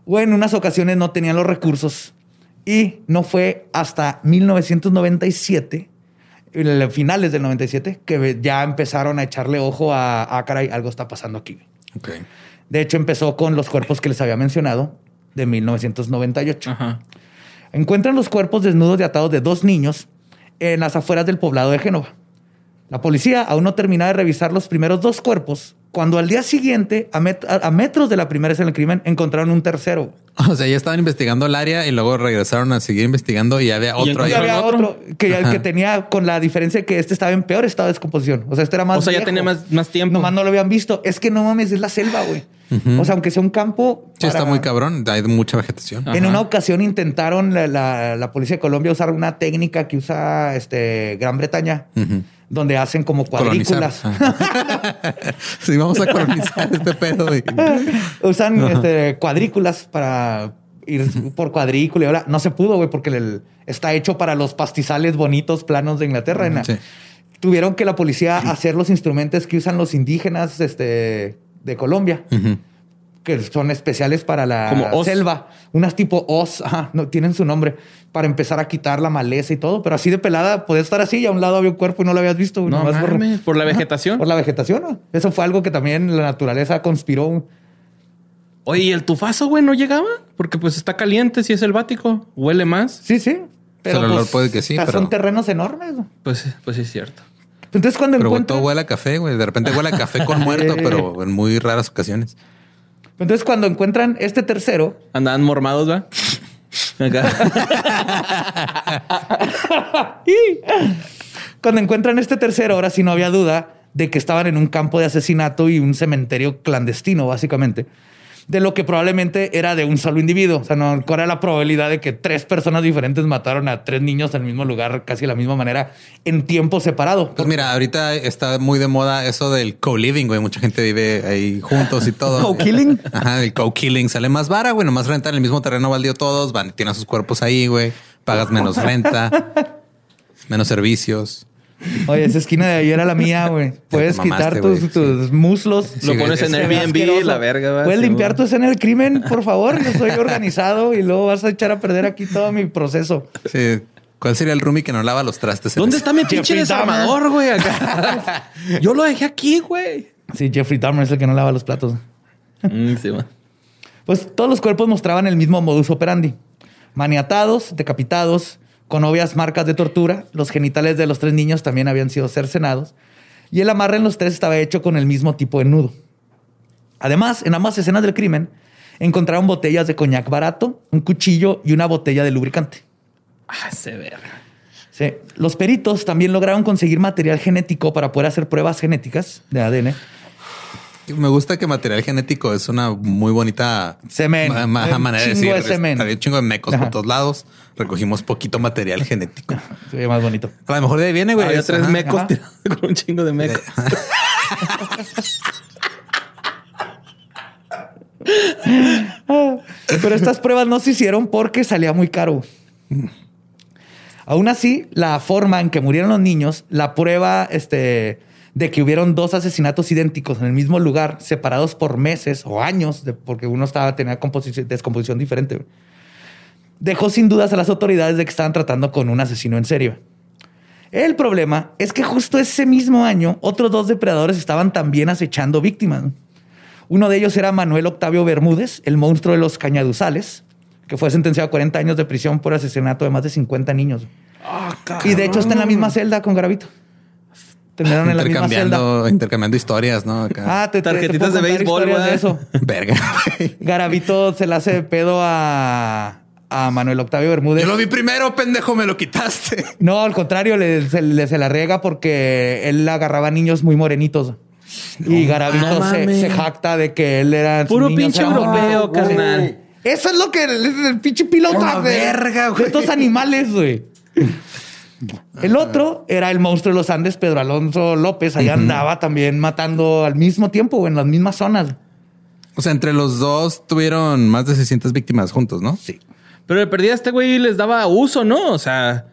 o en unas ocasiones no tenían los recursos. Y no fue hasta 1997, en los finales del 97, que ya empezaron a echarle ojo a, ah, caray, algo está pasando aquí. De hecho, empezó con los cuerpos que les había mencionado de 1998. Ajá. Encuentran los cuerpos desnudos y atados de dos niños en las afueras del poblado de Génova. La policía aún no termina de revisar los primeros dos cuerpos, cuando al día siguiente, a, met- a- metros de la primera escena del crimen, encontraron un tercero. O sea, ya estaban investigando el área y luego regresaron a seguir investigando y había Y otro ahí. Y había ¿Encontraron otro que, que tenía con la diferencia que este estaba en peor estado de descomposición. O sea, este era más O sea, ya tenía más, más tiempo. Nomás no lo habían visto. Es que no mames, es la selva, güey. O sea, aunque sea un campo... Sí, está muy cabrón. Hay mucha vegetación. Ah. En una ocasión intentaron la, la- la policía de Colombia usar una técnica que usa este, Gran Bretaña, donde hacen como cuadrículas. Ajá. [laughs] sí, vamos a colonizar este pedo. y- [laughs] usan este, cuadrículas para ir por cuadrícula. y ahora no se pudo, güey, porque el- está hecho para los pastizales bonitos planos de Inglaterra. Tuvieron que la policía hacer los instrumentos que usan los indígenas este, de Colombia. Que son especiales para la Como selva. Unas tipo os, ajá, no tienen su nombre, para empezar a quitar la maleza y todo. Pero así de pelada, podía estar así y a un lado había un cuerpo y no lo habías visto. No nomás por- por la Ajá, vegetación. Por la vegetación. ¿no? Eso fue algo que también la naturaleza conspiró. Oye, ¿y el tufazo, güey, no llegaba? Porque pues está caliente, si es selvático. Huele más. Sí, sí. Pero el olor pues, puede que sí, pero- Son terrenos enormes. ¿no? Pues, pues sí es cierto. Entonces cuando Pero encuentran... todo huele a café, güey. De repente huele a café con muerto, [laughs] pero en muy raras ocasiones. Entonces cuando encuentran este tercero, Andaban mormados, ¿va? Acá. [laughs] Cuando encuentran este tercero, ahora sí no había duda de que estaban en un campo de asesinato y un cementerio clandestino, básicamente. De lo que probablemente era de un solo individuo. O sea, no, ¿cuál era la probabilidad de que tres personas diferentes mataron a tres niños en el mismo lugar, casi de la misma manera, en tiempo separado? Pues mira, ahorita está muy de moda eso del co-living, güey. Mucha gente vive ahí juntos y todo. [laughs] ¿Co-killing? Ajá, el co-killing sale más vara, güey. Nomás rentan el mismo terreno baldío todos, van, tienen sus cuerpos ahí, güey. Pagas menos renta, [laughs] menos servicios. Oye, esa esquina de ahí era la mía, güey. Puedes mamaste, quitar tus, muslos. Lo pones es- en Airbnb, la verga, ¿va? Puedes Sí, limpiar tu escena del crimen, por favor. Yo soy organizado y luego vas a echar a perder aquí todo mi proceso. Sí. ¿Cuál sería el roomie que no lava los trastes? ¿Dónde está mi pinche desarmador, güey? [laughs] Yo lo dejé aquí, güey. Sí, Jeffrey Dahmer es el que no lava los platos. Mm, sí. Pues todos los cuerpos mostraban el mismo modus operandi. Maniatados, decapitados, con obvias marcas de tortura. Los genitales de los tres niños también habían sido cercenados. Y el amarre en los tres estaba hecho con el mismo tipo de nudo. Además, en ambas escenas del crimen, encontraron botellas de coñac barato, un cuchillo y una botella de lubricante. Ah, se verga. Sí. Los peritos también lograron conseguir material genético para poder hacer pruebas genéticas de ADN. Me gusta que material genético es una muy bonita Semen. ma- ma- Un manera de decir. de semen. Había un chingo de mecos Ajá. por todos lados. Recogimos poquito material genético. [laughs] Se ve más bonito. A lo mejor de ahí viene, güey. Había Es- tres ajá. mecos [laughs] con un chingo de mecos. [laughs] Pero estas pruebas no se hicieron porque salía muy caro. Aún así, la forma en que murieron los niños, la prueba este, de que hubieron dos asesinatos idénticos en el mismo lugar, separados por meses o años, de- porque uno estaba tenía composición- descomposición diferente, dejó sin dudas a las autoridades de que estaban tratando con un asesino en serio. El problema es que justo ese mismo año, otros dos depredadores estaban también acechando víctimas. Uno de ellos era Manuel Octavio Bermúdez, el monstruo de los cañaduzales, que fue sentenciado a 40 años de prisión por asesinato de más de 50 niños. y de hecho está en la misma celda con Gravito. Terminaron en la misma celda. intercambiando, intercambiando historias, ¿no? Acá. Ah, te, te- te Tarjetitas de béisbol, de [laughs] güey. eso. Verga. Garavito se le hace de pedo a, a Manuel Octavio Bermúdez. Yo lo vi primero, pendejo, me lo quitaste. [laughs] No, al contrario, le, se, le- se la riega porque él agarraba niños muy morenitos. Y Garavito no se, jacta de que él era. Puro pinche europeo, bonitos. carnal. Eso es lo que el, el pinche piloto La de, verga, güey. estos animales, güey. [laughs] El otro era el monstruo de los Andes, Pedro Alonso López. Allá andaba también matando al mismo tiempo, en las mismas zonas. O sea, entre los dos tuvieron más de 600 víctimas juntos, ¿no? Sí. Pero de perdida este güey les daba uso, ¿no? O sea,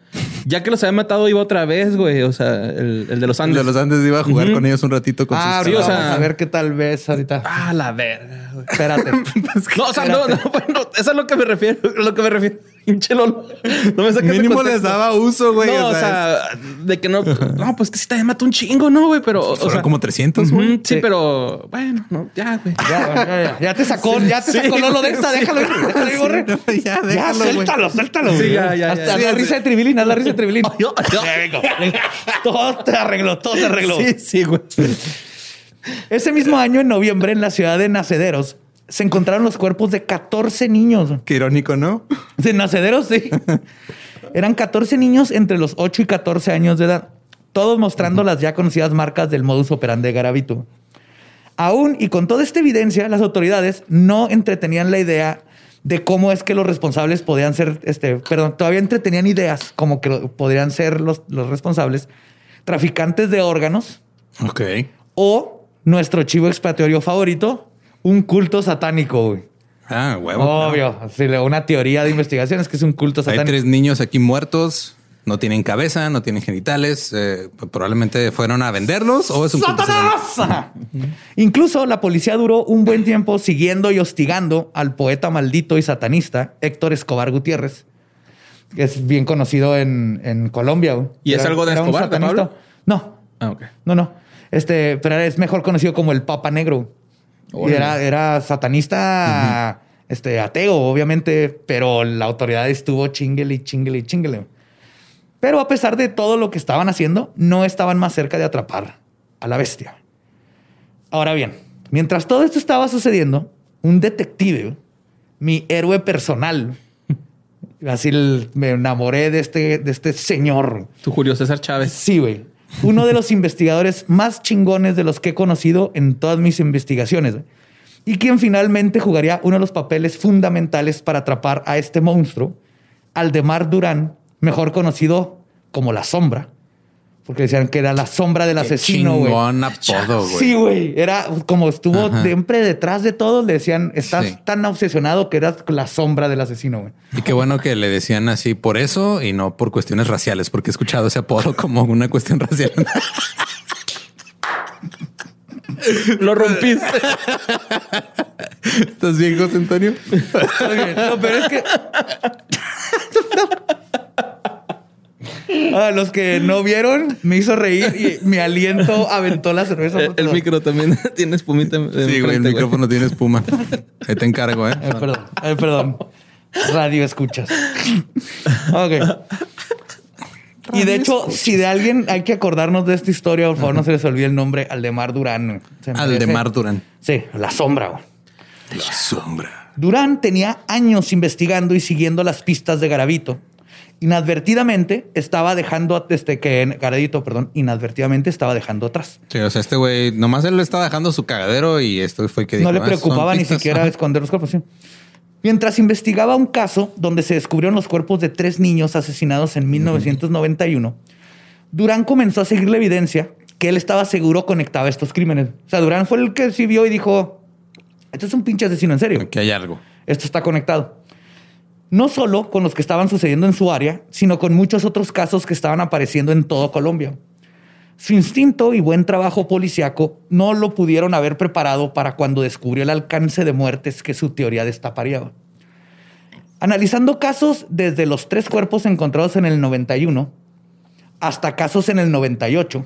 ya que los había matado iba otra vez, güey. O sea, el, el de los El Andes. de los Andes iba a jugar con ellos un ratito con Ah, sus... sí, o ahorita sea- vamos a ver qué tal vez ahorita. Ah, la verga, güey. Espérate. [laughs] No, o sea, no, no, bueno, eso es lo que me refiero, lo que me refiero. [laughs] Pinche Lolo. No me saques Mínimo les daba uso, güey. No, o sea, de que no. No, pues que sí te mató un chingo, ¿no, güey? Pero. o fueron sea, como 300, ujú, güey. sí, Sí. pero bueno, no, ya, güey. Ya, ya, ya, ya te sacó, ya te Sí, sacó Lolo de esta, sí. déjalo, déjalo borre. no, ya, Ya, déjalo, güey. suéltalo, suéltalo. Sí, ya, ya, Hasta ya. haz Sí, la sí. risa de Tribilín, haz la risa de [laughs] Tribilín. Yo- yo- Ya, venga. Todo se arregló, todo se arregló. Sí, sí, güey. Ese mismo año, en noviembre, en la ciudad de Nacederos, se encontraron los cuerpos de 14 niños. Qué irónico, ¿no? De Nacederos, sí. Eran 14 niños entre los 8 y 14 años de edad, todos mostrando las ya conocidas marcas del modus operandi de. Aún y con toda esta evidencia, las autoridades no entretenían la idea de cómo es que los responsables podían ser, este, perdón, todavía entretenían ideas como que podrían ser los, los responsables traficantes de órganos Ok. o nuestro chivo expiatorio favorito, un culto satánico. güey. Ah, huevo. Obvio, sí, una teoría de investigación es que es un culto Hay satánico. tres niños aquí muertos. No tienen cabeza, no tienen genitales. eh, probablemente fueron a venderlos o es un culto. ¡Satanás! Incluso la policía duró un buen tiempo siguiendo y hostigando al poeta maldito y satanista Héctor Escobar Gutiérrez, que es bien conocido en, en Colombia. güey. ¿Y es algo de Escobar, de. Pablo? No, Ah, ok. no, no. Este, pero es mejor conocido como el Papa Negro. Y era, era satanista, este, ateo, obviamente, pero la autoridad estuvo chinguele, chinguele, chinguele. Pero a pesar de todo lo que estaban haciendo, no estaban más cerca de atrapar a la bestia. Ahora bien, mientras todo esto estaba sucediendo, un detective, mi héroe personal, [laughs] así me enamoré de este, de este señor. Tu Julio César Chávez. Sí, güey. Uno de los investigadores más chingones de los que he conocido en todas mis investigaciones. Y quien finalmente jugaría uno de los papeles fundamentales para atrapar a este monstruo, Aldemar Durán, mejor conocido como La Sombra. Porque decían que era la sombra del Qué asesino, güey. chingón apodo, güey. Sí, güey. Era como estuvo Ajá. siempre detrás de todos, le decían, estás Sí. tan obsesionado que eras la sombra del asesino, güey. Y qué bueno que le decían así por eso y no por cuestiones raciales, porque he escuchado ese apodo como una cuestión racial. Lo rompiste. ¿Estás bien, José Antonio? No, pero es que. [laughs] A los que no vieron, me hizo reír y mi aliento aventó la cerveza. el, micro también [laughs] tiene espumita. Sí, güey, el micrófono tiene espuma. Ahí te encargo, ¿eh? Ay, perdón, ay, perdón. Radio escuchas. Ok. Y de hecho, si de alguien hay que acordarnos de esta historia, por favor, no se les olvide el nombre Aldemar Durán. Se me Al de parece- Mar Durán. Sí, la sombra. güey. La sombra. Durán tenía años investigando y siguiendo las pistas de Garavito. Inadvertidamente estaba dejando, este, que Garavito, perdón, inadvertidamente estaba dejando atrás. Sí, o sea, este güey, nomás él estaba dejando su cagadero y esto fue que dijo, no le "Ah, preocupaba ni pistas". siquiera Ajá. esconder los cuerpos. sí. Mientras investigaba un caso donde se descubrieron los cuerpos de tres niños asesinados en 1991, Durán comenzó a seguir la evidencia que él estaba seguro conectaba estos crímenes. O sea, Durán fue el que sí vio y dijo, esto es un pinche asesino en serio. Que hay algo. Esto está conectado. No solo con los que estaban sucediendo en su área, sino con muchos otros casos que estaban apareciendo en todo Colombia. Su instinto y buen trabajo policiaco no lo pudieron haber preparado para cuando descubrió el alcance de muertes que su teoría destaparía. Analizando casos desde los tres cuerpos encontrados en el 91 hasta casos en el 98.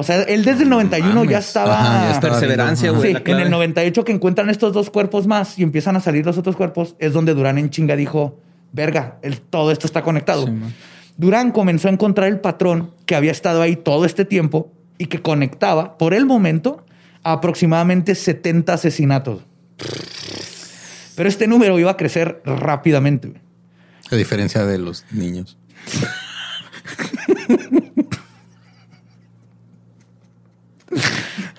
O sea, él desde el 91 ya estaba... Ajá, ya estaba Perseverancia, güey. Sí, en el 98 que encuentran estos dos cuerpos más y empiezan a salir los otros cuerpos, es donde Durán en chinga dijo, verga, el- todo esto está conectado. Durán comenzó a encontrar el patrón que había estado ahí todo este tiempo y que conectaba, por el momento, a aproximadamente 70 asesinatos. Pero este número iba a crecer rápidamente. A diferencia de los niños. [laughs]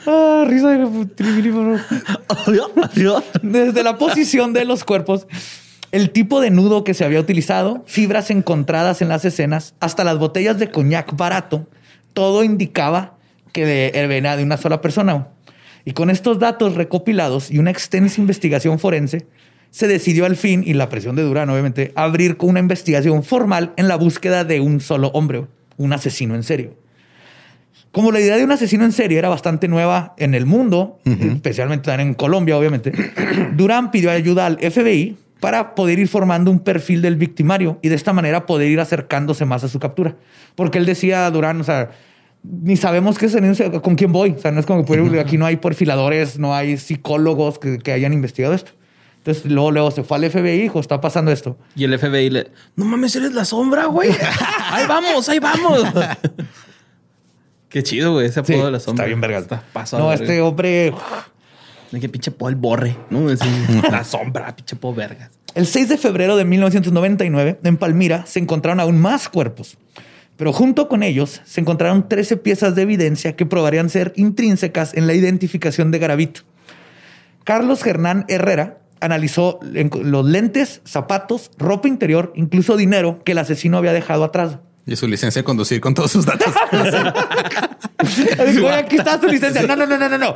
Ah, risa de. Desde la posición de los cuerpos, el tipo de nudo que se había utilizado, fibras encontradas en las escenas, hasta las botellas de coñac barato, todo indicaba que de- venía de una sola persona. Y con estos datos recopilados y una extensa investigación forense, se decidió al fin, y la presión de Durán, obviamente, abrir con una investigación formal en la búsqueda de un solo hombre, un asesino en serio. Como la idea de un asesino en serie era bastante nueva en el mundo, especialmente también en Colombia, obviamente, [clears throat] Durán pidió ayuda al FBI para poder ir formando un perfil del victimario y de esta manera poder ir acercándose más a su captura. Porque él decía, Durán, o sea, ni sabemos qué es, con quién voy. O sea, no es como que aquí no hay perfiladores, no hay psicólogos que, que hayan investigado esto. Entonces, luego, luego se fue al FBI y dijo, está pasando esto. Y el FBI le... No mames, eres la sombra, güey. [laughs] ahí vamos, ahí vamos. [laughs] Qué chido, güey. Ese apodo Sí, de la sombra. está bien verga. Está pasado. No, este hombre... De que pinche po el borre, ¿no? Es [laughs] la sombra, pinche po vergas. El 6 de febrero de 1999, en Palmira, se encontraron aún más cuerpos. Pero junto con ellos se encontraron 13 piezas de evidencia que probarían ser intrínsecas en la identificación de Garavito. Carlos Hernán Herrera analizó los lentes, zapatos, ropa interior, incluso dinero que el asesino había dejado atrás. Y su licencia de conducir con todos sus datos. [laughs] Digo, [laughs] "Oye, aquí está tu licencia. No, no, no, no, no,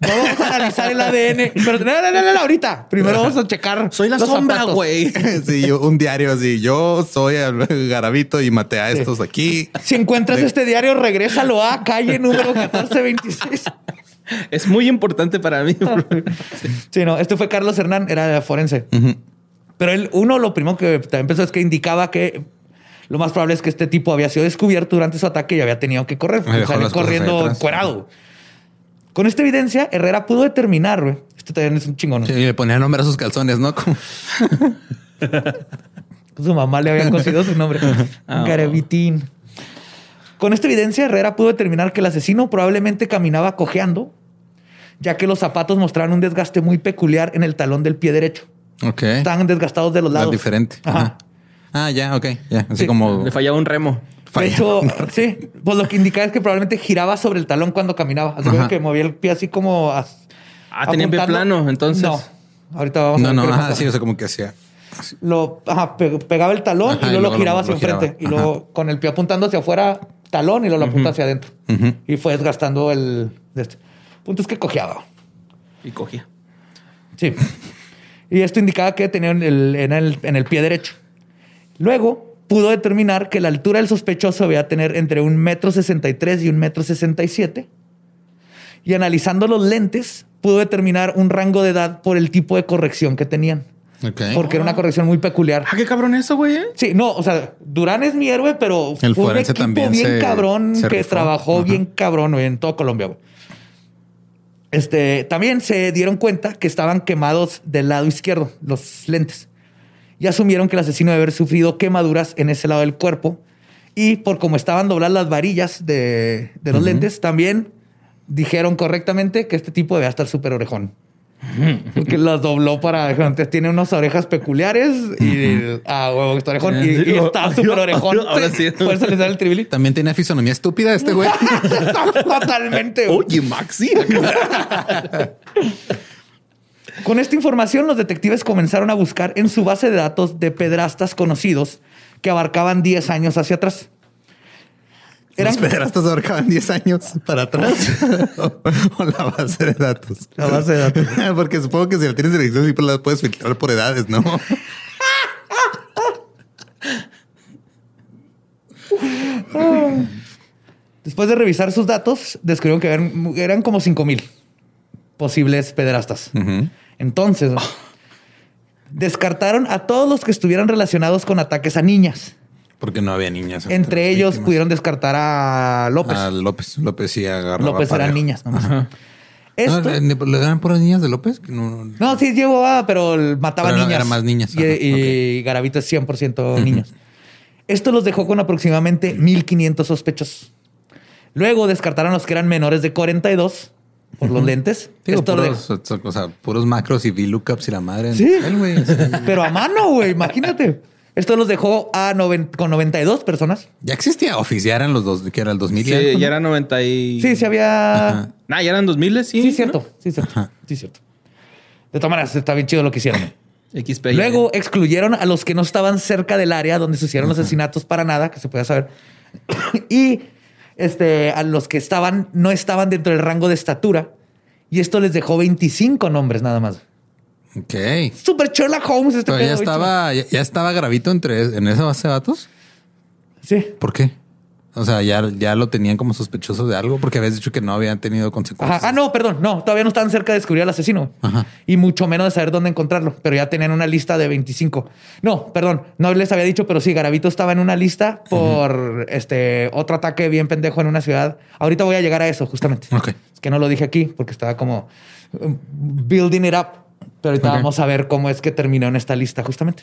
vamos a analizar el ADN. Pero no, no, no, no, no, ahorita. Primero vamos a checar. Soy la los sombra, güey. [laughs] sí, yo, un diario así. Yo soy el Garabito y maté a estos aquí. Si encuentras este diario, regrésalo a calle número 1426. Es muy importante para mí. Sí, no, este fue Carlos Hernán, era forense. Pero él, uno, lo primero que también pensó es que indicaba que lo más probable es que este tipo había sido descubierto durante su ataque y había tenido que correr. Salió corriendo encuerado. Con esta evidencia, Herrera pudo determinar, güey. Este también es un chingón. Sí, y le ponía nombre a sus calzones, ¿no? Como- [laughs] Su mamá le había conseguido su nombre. [laughs] Ah. Garavitín. Con esta evidencia, Herrera pudo determinar que el asesino probablemente caminaba cojeando, ya que los zapatos mostraban un desgaste muy peculiar en el talón del pie derecho. Ok. Estaban desgastados de los lados. diferente. Ajá. Ajá. Ah, ya, ok. Ya. Así Sí. como. Le fallaba un remo. De hecho, [laughs] sí, pues lo que indicaba es que probablemente giraba sobre el talón cuando caminaba. Así que movía el pie así como. a- Ah, tenía pie plano, entonces. No. Ahorita vamos a No, ver no, ajá, pasaba. sí, o sea, como que hacía. Lo ajá, pe- pegaba el talón Ajá, y y luego lo giraba lo- hacia lo giraba. enfrente. Y luego con el pie apuntando hacia afuera, talón y luego lo apunta hacia adentro. Y fue desgastando el. de este. Punto es que cojeaba. Y cogía. Sí. Y esto indicaba que tenía en el, en el, en el pie derecho. Luego pudo determinar que la altura del sospechoso debía tener entre un metro sesenta y tres y un metro sesenta y siete. Y analizando los lentes, pudo determinar un rango de edad por el tipo de corrección que tenían. Porque era una corrección muy peculiar. Ah, qué cabrón eso, güey. ¿eh? Sí, no, o sea, Durán es mi héroe, pero El fue un equipo también bien se- cabrón se que rifó. trabajó Ajá. bien cabrón en todo Colombia. güey. Este, también se dieron cuenta que estaban quemados del lado izquierdo, los lentes. Y asumieron que el asesino debe haber sufrido quemaduras en ese lado del cuerpo Y por cómo estaban dobladas las varillas de, de los lentes, también dijeron correctamente que este tipo debía estar súper orejón. [laughs] Porque las dobló para. Entonces tiene unas orejas peculiares y. Ah, huevo, está orejón. Y, y está [laughs] súper orejón. Ahora sí. Por eso le sale el tribili. También tiene fisonomía estúpida este güey. [laughs] Totalmente. Oye, Maxi. Con esta información, los detectives comenzaron a buscar en su base de datos de pedrastas conocidos que abarcaban 10 años hacia atrás. Eran Los pederastas abarcaban 10 años para atrás. [laughs] o la base de datos. La base de datos. [laughs] Porque supongo que si la tienes en Excel, siempre la puedes filtrar por edades, ¿no? [laughs] Después de revisar sus datos, descubrieron que eran, eran como 5 mil posibles pederastas. Entonces, descartaron a todos los que estuvieran relacionados con ataques a niñas. Porque no había niñas. Entre ellos víctimas. pudieron descartar a López. A López. López sí agarraba. López eran niñas nomás. No, Esto, ¿le- ¿Le eran puras niñas de López? No- no, sí llegó a, pero mataba Pero no, niñas. era más niñas. Y, y Garavito es 100% niños. Esto los dejó con aproximadamente 1500 sospechosos. Luego descartaron los que eran menores de 42 por los lentes. Digo, Esto lo puros, o sea, puros macros y VLOOKUPs y la madre. en Sí. Excel, güey. Sí. [laughs] Pero a mano, güey, imagínate. Esto los dejó a noven- con 92 personas. Ya existía Office, ya eran los dos, que era el 2000. Sí, ya. ya era 90 y... Sí, sí había. Ajá. Nah, ya eran 2000, sí. Sí, cierto. Sí, cierto. Sí, cierto. De todas maneras, está bien chido lo que hicieron. XP. ya. Luego excluyeron a los que no estaban cerca del área donde se hicieron los asesinatos para nada, que se pueda saber. [coughs] y este, a los que estaban, no estaban dentro del rango de estatura. Y esto les dejó 25 nombres nada más. Ok. Super Sherlock Holmes este Pero ya pedo, estaba, ya, ya estaba gravito entre en esa base de datos. Sí. ¿Por qué? O sea, ya, ya lo tenían como sospechoso de algo porque habías dicho que no habían tenido consecuencias. Ajá. Ah, no, perdón. No, todavía no estaban cerca de descubrir al asesino. Ajá. Y mucho menos de saber dónde encontrarlo. Pero ya tenían una lista de 25. No, perdón. No les había dicho, pero sí, Garavito estaba en una lista por este otro ataque bien pendejo en una ciudad. Ahorita voy a llegar a eso, justamente. Ok. Es que no lo dije aquí porque estaba como um, building it up. Pero ahorita vamos a ver cómo es que terminó en esta lista, justamente.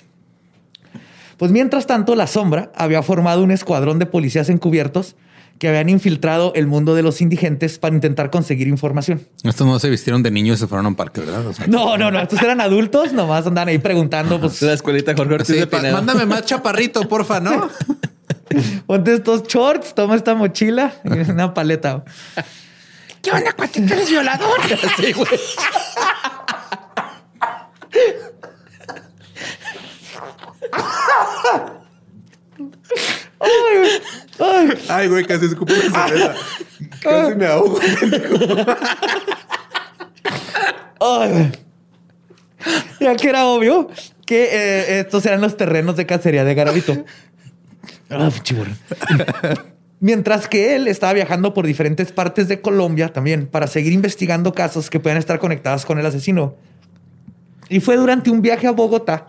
Pues mientras tanto, la sombra había formado un escuadrón de policías encubiertos que habían infiltrado el mundo de los indigentes para intentar conseguir información. Estos no se vistieron de niños y se fueron a un parque, ¿verdad? O sea, No, no, no. Estos eran adultos, nomás andan ahí preguntando, pues, La escuelita Jorge Ortiz Sí, de mándame más chaparrito, porfa, ¿no? [laughs] ponte estos shorts, toma esta mochila y una paleta. ¿Qué onda, cuatito? ¿Eres violador? [laughs] sí, güey. [laughs] Ay, güey, casi escupo la cerveza. Casi me ahogo. ay. Ya que era obvio que eh, estos eran los terrenos de cacería de Garavito. Ah, pinche burro. Mientras que él estaba viajando por diferentes partes de Colombia también para seguir investigando casos que puedan estar conectados con el asesino. Y fue durante un viaje a Bogotá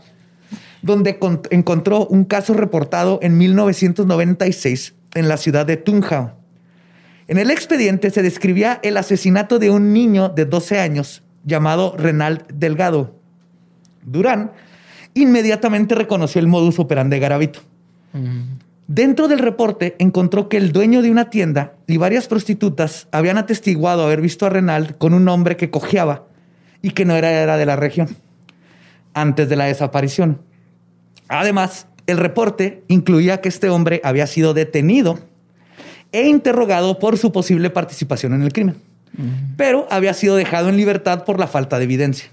donde con- encontró un caso reportado en 1996 en la ciudad de Tunja. En el expediente se describía el asesinato de un niño de 12 años llamado Renald Delgado. Durán inmediatamente reconoció el modus operandi de Garavito. Dentro del reporte encontró que el dueño de una tienda y varias prostitutas habían atestiguado haber visto a Renald con un hombre que cojeaba y que no era, era de la región antes de la desaparición. Además, el reporte incluía que este hombre había sido detenido e interrogado por su posible participación en el crimen, pero había sido dejado en libertad por la falta de evidencia.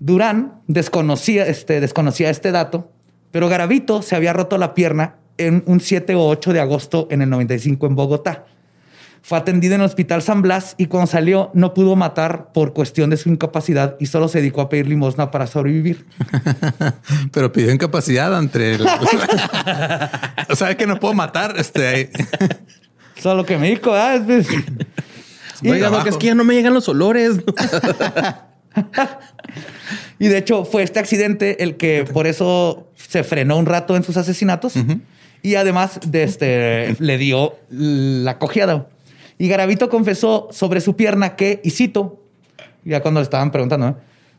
Durán desconocía este, desconocía este dato, pero Garavito se había roto la pierna en un 7 o 8 de agosto en el 95 en Bogotá. Fue atendido en el Hospital San Blas y cuando salió no pudo matar por cuestión de su incapacidad y solo se dedicó a pedir limosna para sobrevivir. [laughs] Pero pidió incapacidad entre el... [laughs] o sea, que no puedo matar. Este, [laughs] Solo que me dijo, ah, es- Oiga, Doc, es que ya no me llegan los olores. Y de hecho fue este accidente el que por eso se frenó un rato en sus asesinatos y además de este, le dio la cojeada. Y Garavito confesó sobre su pierna que, y cito, ya cuando le estaban preguntando, ¿eh?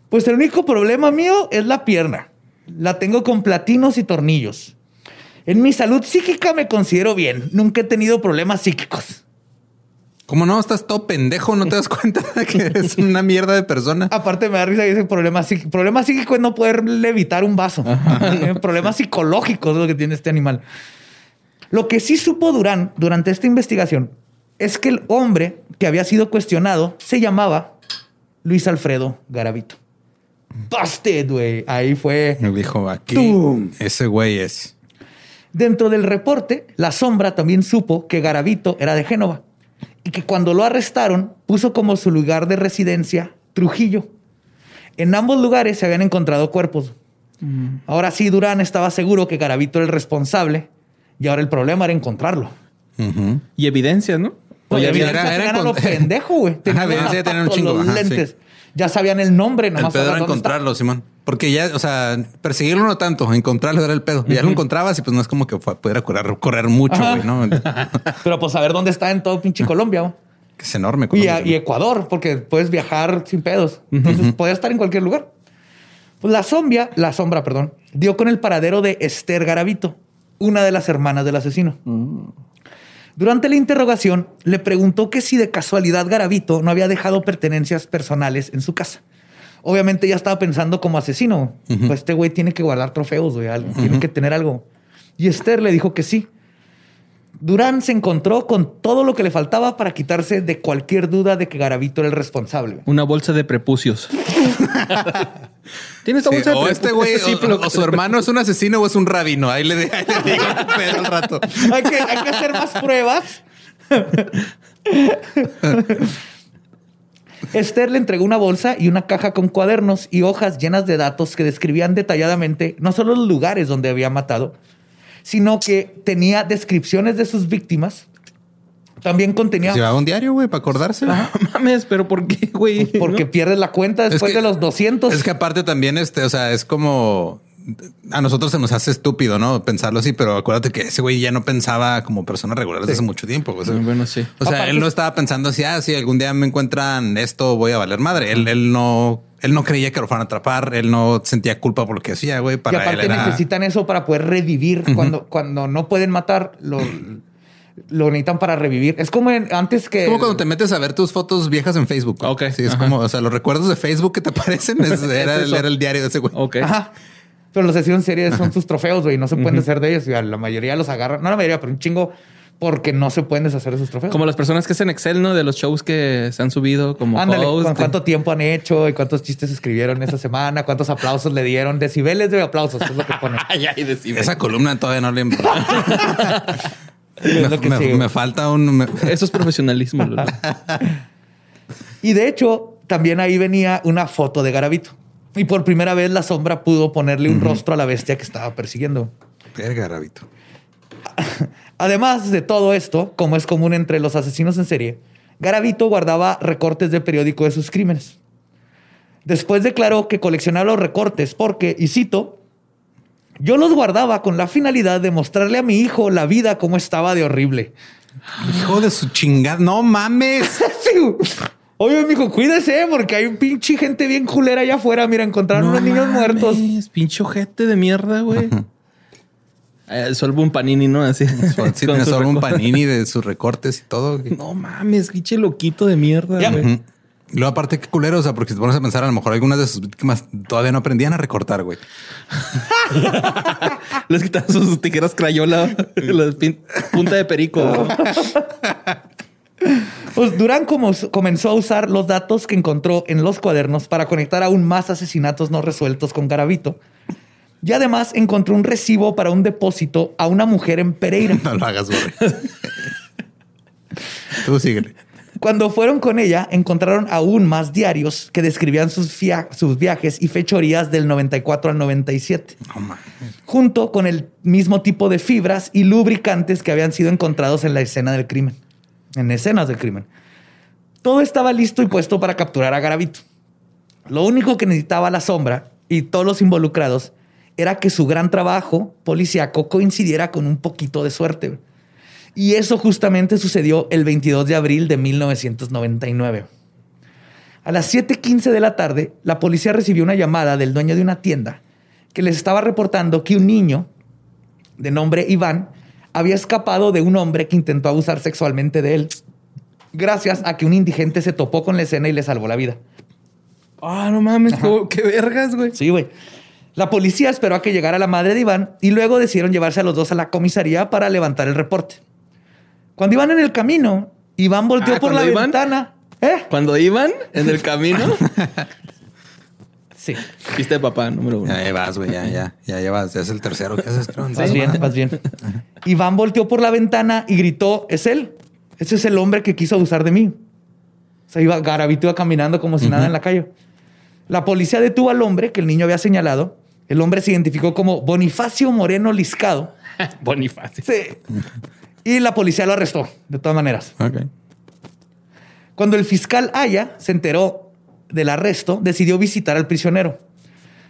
pues el único problema mío es la pierna. La tengo con platinos y tornillos. En mi salud psíquica me considero bien. Nunca he tenido problemas psíquicos. ¿Cómo no? Estás todo pendejo, no te das cuenta de que eres una mierda de persona. Aparte me da risa que dice problema psíquico. Problema psíquico es no poder levitar un vaso. [laughs] Problemas psicológicos es lo que tiene este animal. Lo que sí supo Durán durante esta investigación es que el hombre que había sido cuestionado se llamaba Luis Alfredo Garavito. Busted, güey. Ahí fue. Me dijo aquí, Tum. ese güey es. Dentro del reporte, la sombra también supo que Garavito era de Génova y que cuando lo arrestaron puso como su lugar de residencia Trujillo. En ambos lugares se habían encontrado cuerpos. Ahora sí, Durán estaba seguro que Garavito era el responsable y ahora el problema era encontrarlo. Y evidencias, ¿no? Oye, Oye, era, era- con- güey. Los evidencia de tener un chingo, los ajá, sí. lentes. Ya sabían el nombre, El nomás pedo era encontrarlo, Simón. Porque ya, o sea, perseguirlo no tanto, encontrarlo era el pedo. Ya lo encontrabas y pues no es como que pudiera correr, correr mucho, güey, ¿no? [laughs] Pero pues saber dónde está en todo pinche Colombia. güey. Que es enorme. Y, Colombia, a- y Ecuador, porque puedes viajar sin pedos. Entonces podía estar en cualquier lugar. Pues la sombra, la sombra, perdón, dio con el paradero de Esther Garavito, una de las hermanas del asesino. Durante la interrogación, le preguntó que si de casualidad Garavito no había dejado pertenencias personales en su casa. Obviamente ya estaba pensando como asesino. Pues este güey tiene que guardar trofeos, güey. algo, Tiene que tener algo. Y Esther le dijo que sí. Durán se encontró con todo lo que le faltaba para quitarse de cualquier duda de que Garavito era el responsable. Una bolsa de prepucios. ¿Tienes esta Sí, bolsa de o prepucios? este güey, Sí, o, su hermano es un asesino o es un rabino. Ahí le, ahí le digo [laughs] al rato. hay, que, hay que hacer más pruebas. Esther le entregó una bolsa y una caja con cuadernos y hojas llenas de datos que describían detalladamente no solo los lugares donde había matado, sino que tenía descripciones de sus víctimas. También contenía... Llevaba un diario, güey, para acordarse. No mames, pero ¿por qué, güey? Pues porque ¿No? pierdes la cuenta después que- de los 200. Es que aparte también, este, o sea, es como a nosotros se nos hace estúpido, ¿no? Pensarlo así, pero acuérdate que ese güey ya no pensaba como persona regular desde hace mucho tiempo. O sea, Bueno, sí. o sea, Aparte- él no estaba pensando así, ah, si algún día me encuentran esto, voy a valer madre. Él, él no, él no creía que lo fueran a atrapar. Él no sentía culpa por lo que hacía, güey. y él aparte era... necesitan eso para poder revivir. cuando, cuando no pueden matar, lo, lo necesitan para revivir. Es como en- antes que... Es como cuando te metes a ver tus fotos viejas en Facebook. güey. Ok, Sí, es ajá. como, o sea, los recuerdos de Facebook que te [laughs] aparecen es- era, Es era el diario de ese güey. Ok. Ajá. Pero los asesinos en serie son sus trofeos, güey. No se pueden deshacer de ellos. Y a la mayoría los agarran. No la mayoría, pero un chingo. Porque no se pueden deshacer de sus trofeos. Como las personas que hacen Excel, ¿no? De los shows que se han subido como Ándale, host. ¿cu- ¿cuánto tiempo han hecho y cuántos chistes escribieron esa semana? ¿Cuántos aplausos le dieron? Decibeles de aplausos, es lo que ponen. [laughs] Ay, ay, decime. Esa columna todavía no le... [laughs] Me, me- falta un... me- Eso es profesionalismo. [laughs] Y de hecho, también ahí venía una foto de Garavito. Y por primera vez la sombra pudo ponerle un rostro a la bestia que estaba persiguiendo. Verga, Rabito. Además de todo esto, como es común entre los asesinos en serie, Garavito guardaba recortes de periódico de sus crímenes. Después declaró que coleccionaba los recortes porque, y cito, yo los guardaba con la finalidad de mostrarle a mi hijo la vida como estaba de horrible. Hijo de su chingada. No mames. [laughs] Sí. Oye, mijo, cuídese porque hay un pinche gente bien culera allá afuera. Mira, encontraron unos niños muertos. Pinche ojete de mierda, güey. [laughs] Eh, Solo un panini, ¿no? Así. [laughs] Sí, con tiene su solo un panini de sus recortes y todo. No mames, pinche loquito de mierda, Ya. güey. Ujú. Y luego aparte qué culero, o sea, porque si te pones a pensar, a lo mejor algunas de sus víctimas todavía no aprendían a recortar, güey. [laughs] Les quitaban sus tijeras crayola, [laughs] punta de perico. güey. Pues Durán como- comenzó a usar los datos que encontró en los cuadernos para conectar aún más asesinatos no resueltos con Garavito. Y además encontró un recibo para un depósito a una mujer en Pereira. [laughs] No lo hagas, güey. [laughs] Tú síguele. Cuando fueron con ella, encontraron aún más diarios que describían sus, viajes y fechorías del 94 al 97, No mames. junto con el mismo tipo de fibras y lubricantes que habían sido encontrados en la escena del crimen, en escenas del crimen. Todo estaba listo y puesto para capturar a Garavito. Lo único que necesitaba la sombra y todos los involucrados era que su gran trabajo policíaco coincidiera con un poquito de suerte. Y eso justamente sucedió el 22 de abril de 1999. A las 7:15 de la tarde, la policía recibió una llamada del dueño de una tienda que les estaba reportando que un niño de nombre Iván, había escapado de un hombre que intentó abusar sexualmente de él, gracias a que un indigente se topó con la escena y le salvó la vida. Ah, no mames, qué- qué vergas, güey. Sí, güey. La policía esperó a que llegara la madre de Iván y luego decidieron llevarse a los dos a la comisaría para levantar el reporte. Cuando iban en el camino, Iván volteó Ah, por la ventana. ¿Eh? Cuando iban en el camino, [laughs] Sí. viste papá, número uno. Ya vas, güey, ya, ya, ya llevas, ya es el tercero que haces, creo. Vas bien, vas bien. Iván volteó por la ventana y gritó, es él. Ese es el hombre que quiso abusar de mí. O sea, iba, Garavito iba caminando como si nada en la calle. La policía detuvo al hombre que el niño había señalado. El hombre se identificó como Bonifacio Moreno Liscado. [laughs] Bonifacio. Sí. Y la policía lo arrestó, de todas maneras. Ok. Cuando el fiscal Aya se enteró del arresto, decidió visitar al prisionero.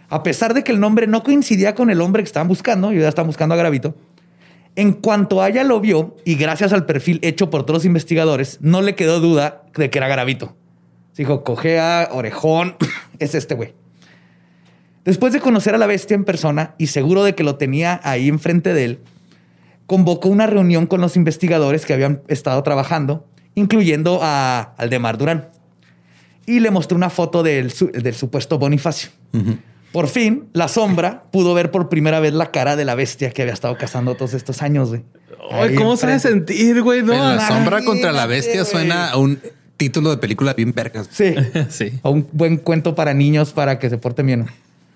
A pesar de que el nombre no coincidía con el hombre que estaban buscando, y ya estaban buscando a Gravito, en cuanto Aya lo vio, y gracias al perfil hecho por todos los investigadores, no le quedó duda de que era Gravito. Dijo, cojea, orejón, [coughs] es este güey. Después de conocer a la bestia en persona y seguro de que lo tenía ahí enfrente de él, convocó una reunión con los investigadores que habían estado trabajando, incluyendo a Aldemar Durán. Y le mostró una foto del, del supuesto Bonifacio. Por fin, la sombra pudo ver por primera vez la cara de la bestia que había estado cazando todos estos años. güey. Ay, Ahí ¿cómo se ha de enfrente. sentir, güey? No, la Imagínate, sombra contra la bestia suena a un título de película bien vergas. Sí. [laughs] sí. O un buen cuento para niños para que se porten bien.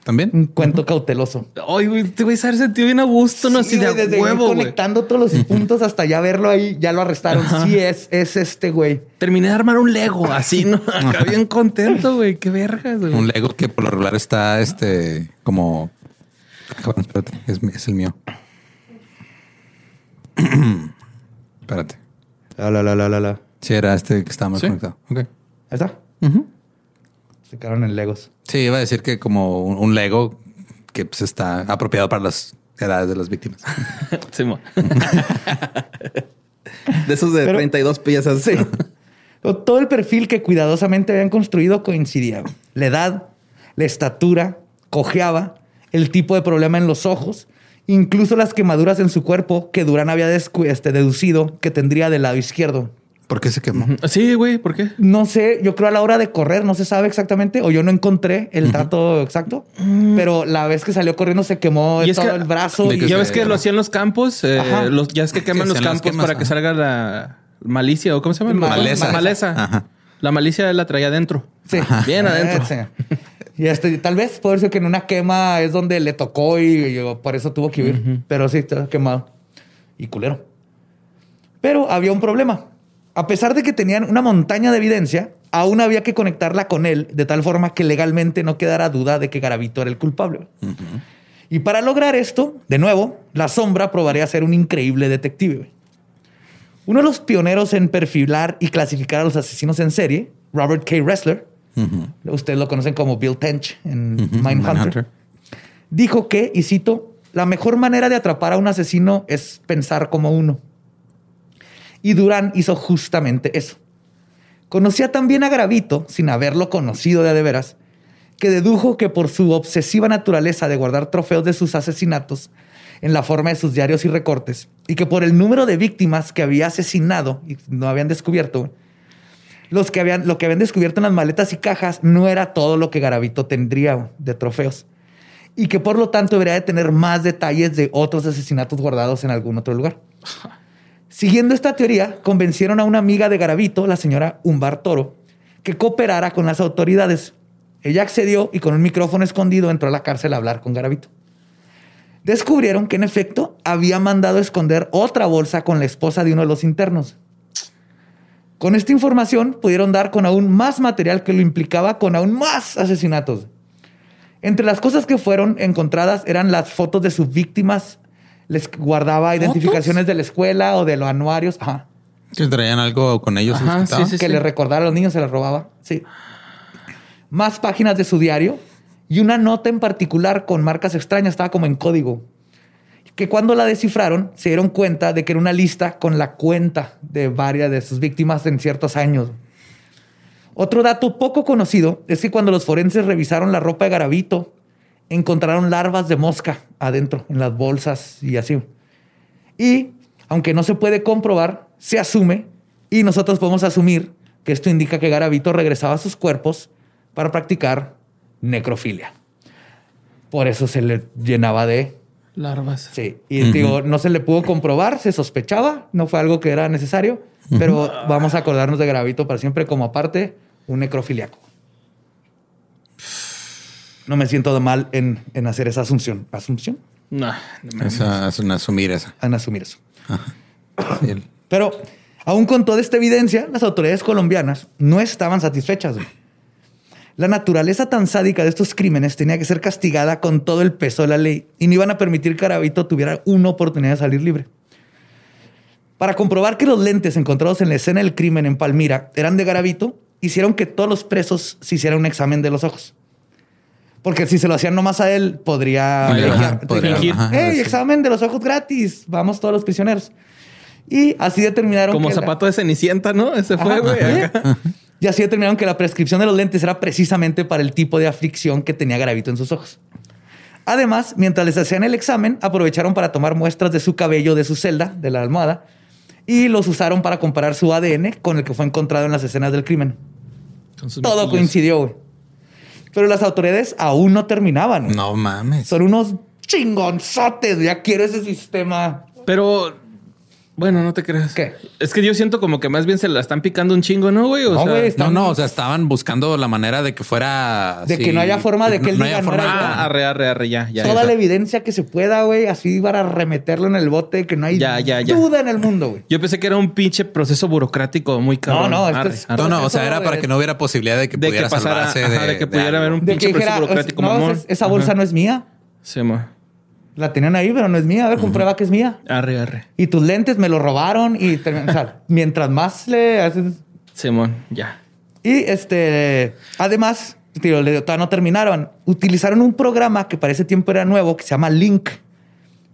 ¿También? Un cuento cauteloso. Ay, güey, te voy a haber sentido bien a gusto, no Sí, así de a desde güey. conectando todos los puntos hasta ya verlo ahí, ya lo arrestaron. Sí, es, es este güey. Terminé de armar un Lego, así, ¿no? Acá bien contento, güey. Qué vergas, güey. Un Lego que por lo regular está este como. Ah, cabrón, espérate, es, el mío. [clears throat] espérate. La, la, la, la, la, la. Ahí Sí, era este que estaba más Sí. conectado. Ok. está. Se quedaron en Legos. Sí, iba a decir que como un, un Lego que pues, está apropiado para las edades de las víctimas. [laughs] [laughs] De esos de Pero- 32 piezas. Sí. [laughs] Todo el perfil que cuidadosamente habían construido coincidía. La edad, la estatura, cojeaba, el tipo de problema en los ojos, incluso las quemaduras en su cuerpo que Durán había este, deducido que tendría del lado izquierdo. ¿Por qué se quemó? Sí, güey, ¿por qué? No sé, yo creo a la hora de correr, no se sabe exactamente, o yo no encontré el dato exacto, pero la vez que salió corriendo se quemó Y es todo que- el brazo. y- ya ves que lo hacían los campos, eh, los, ya es que queman los campos quemas, para que salga la malicia o cómo se llama? Ma- Maleza. La maleza. Ajá. La malicia la traía adentro. Sí. Bien adentro. Sí. Y este, tal vez puede ser que en una quema es donde le tocó y, y por eso tuvo que huir. Pero sí, está quemado. Y culero. Pero había un problema. A pesar de que tenían una montaña de evidencia, aún había que conectarla con él de tal forma que legalmente no quedara duda de que Garavito era el culpable. Y para lograr esto, de nuevo, la sombra probaría ser un increíble detective. Uno de los pioneros en perfilar y clasificar a los asesinos en serie, Robert K. Ressler, ustedes lo conocen como Bill Tench en Mindhunter, Mindhunter. dijo que, y cito, la mejor manera de atrapar a un asesino es pensar como uno. Y Durán hizo justamente eso. Conocía también a Gravito, sin haberlo conocido de de veras, que dedujo que por su obsesiva naturaleza de guardar trofeos de sus asesinatos en la forma de sus diarios y recortes, y que por el número de víctimas que había asesinado y no habían descubierto, los que habían, lo que habían descubierto en las maletas y cajas no era todo lo que Garavito tendría de trofeos. Y que por lo tanto debería de tener más detalles de otros asesinatos guardados en algún otro lugar. [laughs] Siguiendo esta teoría, convencieron a una amiga de Garavito, la señora Umbar Toro, que cooperara con las autoridades. Ella accedió y con un micrófono escondido entró a la cárcel a hablar con Garavito. Descubrieron que en efecto había mandado esconder otra bolsa con la esposa de uno de los internos. Con esta información pudieron dar con aún más material que lo implicaba con aún más asesinatos. Entre las cosas que fueron encontradas eran las fotos de sus víctimas. Les guardaba identificaciones de la escuela o de los anuarios. Ajá. Que traían algo con ellos. Ajá, sí, sí, que le recordara a los niños, se las robaba. Sí. Más páginas de su diario y una nota en particular con marcas extrañas, estaba como en código. Que cuando la descifraron, se dieron cuenta de que era una lista con la cuenta de varias de sus víctimas en ciertos años. Otro dato poco conocido es que cuando los forenses revisaron la ropa de Garavito, encontraron larvas de mosca adentro, en las bolsas y así. Y aunque no se puede comprobar, se asume y nosotros podemos asumir que esto indica que Garavito regresaba a sus cuerpos para practicar necrofilia. Por eso se le llenaba de Larvas. Sí, y digo, no se le pudo comprobar, se sospechaba, no fue algo que era necesario, pero vamos a acordarnos de Gravito para siempre como aparte un necrofiliaco. No me siento mal en, en hacer esa asunción. ¿Asunción? No, no. Esa es una asumir esa. En asumir eso. [coughs] Sí, el- Pero aún con toda esta evidencia, las autoridades colombianas no estaban satisfechas. La naturaleza tan sádica de estos crímenes tenía que ser castigada con todo el peso de la ley y no iban a permitir que Garavito tuviera una oportunidad de salir libre. Para comprobar que los lentes encontrados en la escena del crimen en Palmira eran de Garavito, hicieron que todos los presos se hicieran un examen de los ojos. Porque si se lo hacían nomás a él, podría... Ajá, plagiar. podría, Dijeron, ajá, "Ey, sí. examen de los ojos gratis! Vamos todos los prisioneros. Y así determinaron Como que la- zapato de cenicienta, ¿no? Ese fue, güey. y así determinaron que la prescripción de los lentes era precisamente para el tipo de aflicción que tenía Garavito en sus ojos. Además, mientras les hacían el examen, aprovecharon para tomar muestras de su cabello de su celda, de la almohada, y los usaron para comparar su ADN con el que fue encontrado en las escenas del crimen. Todo coincidió, güey. Pero las autoridades aún no terminaban. No mames. Son unos chingonzotes. Ya quiero ese sistema. Pero, bueno, no te creas. ¿Qué? Es que yo siento como que más bien se la están picando un chingo, ¿no, güey? O No, sea, güey, No, están- no, o sea, estaban buscando la manera de que fuera. De que no haya forma de que él no diga, haya no forma era de- yo. Ah, arre, arre, arre, ya, ya. Toda ya. la evidencia que se pueda, güey, así para remeterlo en el bote, que no hay Ya, ya, ya. duda en el mundo, güey. Yo pensé que era un pinche proceso burocrático muy cabrón. no, esto Arre, es- arre. No, no, o sea, era para que no hubiera posibilidad de que De que pudiera pasara, salvarse ajá, de, de que pudiera haber un pinche que proceso dijera, burocrático, no, mamón. es- esa bolsa no es mía. Sí, ma. La tenían ahí, pero no es mía. A ver, comprueba que es mía. Arre, arre. Y tus lentes me los robaron y o sea, [laughs] mientras más le haces... Simón, ya. Y este, además, tío, no terminaron. Utilizaron un programa que para ese tiempo era nuevo, que se llama Link.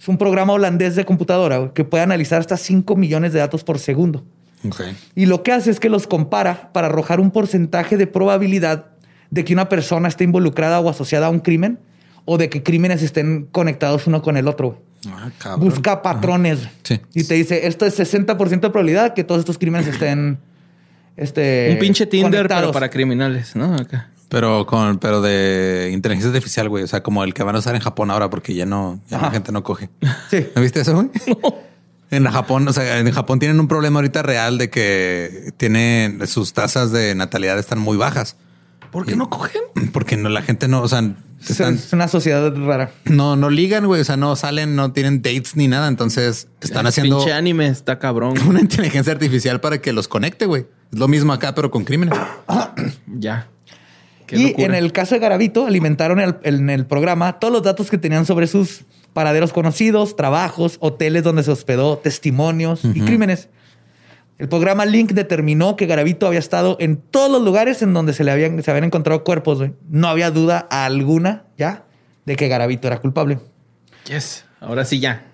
Es un programa holandés de computadora que puede analizar hasta 5 millones de datos por segundo. Ok. Y lo que hace es que los compara para arrojar un porcentaje de probabilidad de que una persona esté involucrada o asociada a un crimen o de que crímenes estén conectados uno con el otro. Ah, cabrón. Busca patrones. Sí. Y te dice, esto es 60% de probabilidad que todos estos crímenes estén... [clears throat] Este, un pinche Tinder, pero para criminales, ¿no? Acá. Pero con, pero de inteligencia artificial, güey. O sea, como el que van a usar en Japón ahora, porque ya no, ya la gente no coge. Sí. ¿No viste eso, güey? [laughs] En Japón, o sea, en Japón tienen un problema ahorita real de que tienen sus tasas de natalidad están muy bajas. ¿Por qué no cogen? [clears throat] Porque no, la gente no, o sea, Es- están, Es una sociedad rara. no, no ligan, güey. O sea, no salen, no tienen dates ni nada. Entonces están El haciendo Pinche anime está cabrón. [laughs] una inteligencia artificial para que los conecte, güey. Es lo mismo acá, pero con crímenes. [coughs] Ya. Qué Y locura. en el caso de Garavito, alimentaron el- en el programa todos los datos que tenían sobre sus paraderos conocidos, trabajos, hoteles donde se hospedó, testimonios y crímenes. El programa Link determinó que Garavito había estado en todos los lugares en donde se le habían, se habían encontrado cuerpos. güey. No había duda alguna ya de que Garavito era culpable. Yes. Ahora sí ya.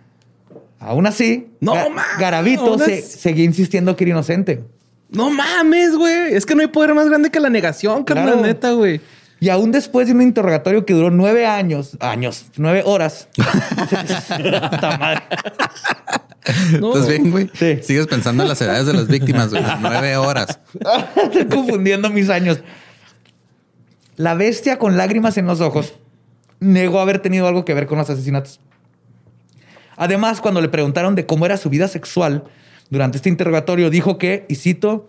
Aún así, No, Ga- Garavito se- es- seguía insistiendo que era inocente. No mames, güey. Es que no hay poder más grande que la negación, Claro. carnal, neta, güey. Y aún después de un interrogatorio que duró nueve años, años, nueve horas. [laughs] Madre. [laughs] No. Entonces, bien, güey. Sí. Sigues pensando en las edades de las víctimas, güey. [laughs] Nueve horas. [laughs] Estoy confundiendo mis años. La bestia con lágrimas en los ojos negó haber tenido algo que ver con los asesinatos. Además, cuando le preguntaron de cómo era su vida sexual durante este interrogatorio, dijo que, y cito,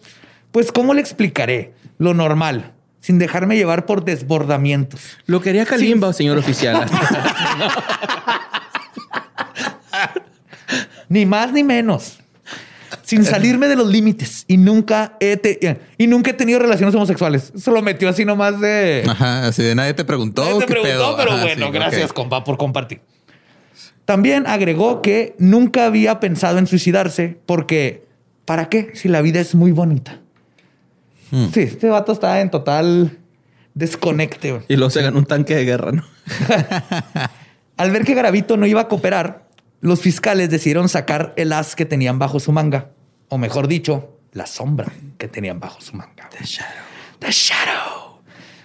pues ¿cómo le explicaré? Lo normal, sin dejarme llevar por desbordamientos. Lo quería Kalimba, señor oficial. Ni más ni menos. Sin salirme de los límites. Y nunca he, te- y nunca he tenido relaciones homosexuales. Se lo metió así nomás de... Ajá. Así de nadie te preguntó. Nadie te ¿qué preguntó, pedo? pero Ajá, bueno, sí, gracias, compa, por compartir. También agregó que nunca había pensado en suicidarse porque, ¿para qué? Si la vida es muy bonita. Hmm. Sí, este vato está en total desconecte. y luego se ganó un tanque de guerra, ¿no? [laughs] Al ver que Garavito no iba a cooperar, los fiscales decidieron sacar el as que tenían bajo su manga. O mejor dicho, la sombra que tenían bajo su manga. The Shadow. The Shadow.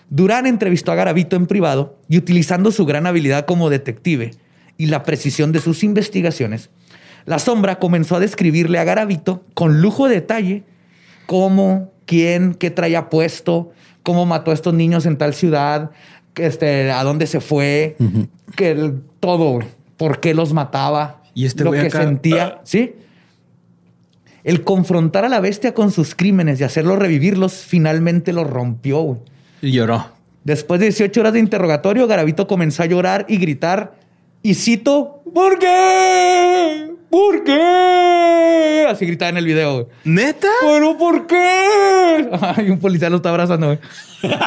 Durán entrevistó a Garavito en privado y utilizando su gran habilidad como detective y la precisión de sus investigaciones, La sombra comenzó a describirle a Garavito con lujo de detalle cómo, quién, qué traía puesto, cómo mató a estos niños en tal ciudad, este, a dónde se fue, que el- todo. Por qué los mataba, Y este lo que acá, sentía, ¿sí? El confrontar a la bestia con sus crímenes y hacerlo revivirlos finalmente lo rompió, güey. Y lloró. Después de 18 horas de interrogatorio, Garavito comenzó a llorar y gritar, y cito, ¿por qué? ¿Por qué? Así gritaba en el video. güey. ¿Neta? ¿Pero por qué? [laughs] Un policía lo está abrazando. güey. [laughs]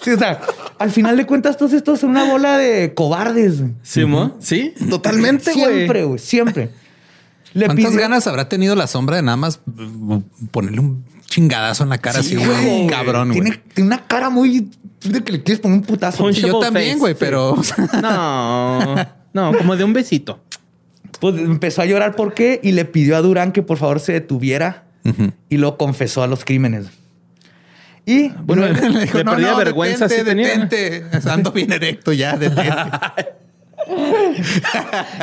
Sí, o sea, al final de cuentas, todos estos son una bola de cobardes. güey. ¿Sí, mo? Sí, totalmente. Siempre, güey, siempre. Le ¿Cuántas pidió- ganas habrá tenido la sombra de nada más ponerle un chingadazo en la cara Sí, así, güey? Cabrón, güey. Tiene, una cara muy de que le quieres poner un putazo. Sí, yo también, face, güey, sí. pero No, no, como de un besito. Pues empezó a llorar por qué y le pidió a Durán que por favor se detuviera y lo confesó a los crímenes. Y Bueno, luego- [laughs] le perdía vergüenza, detente, sí tenía. detente. Ando bien erecto ya, detente. [laughs]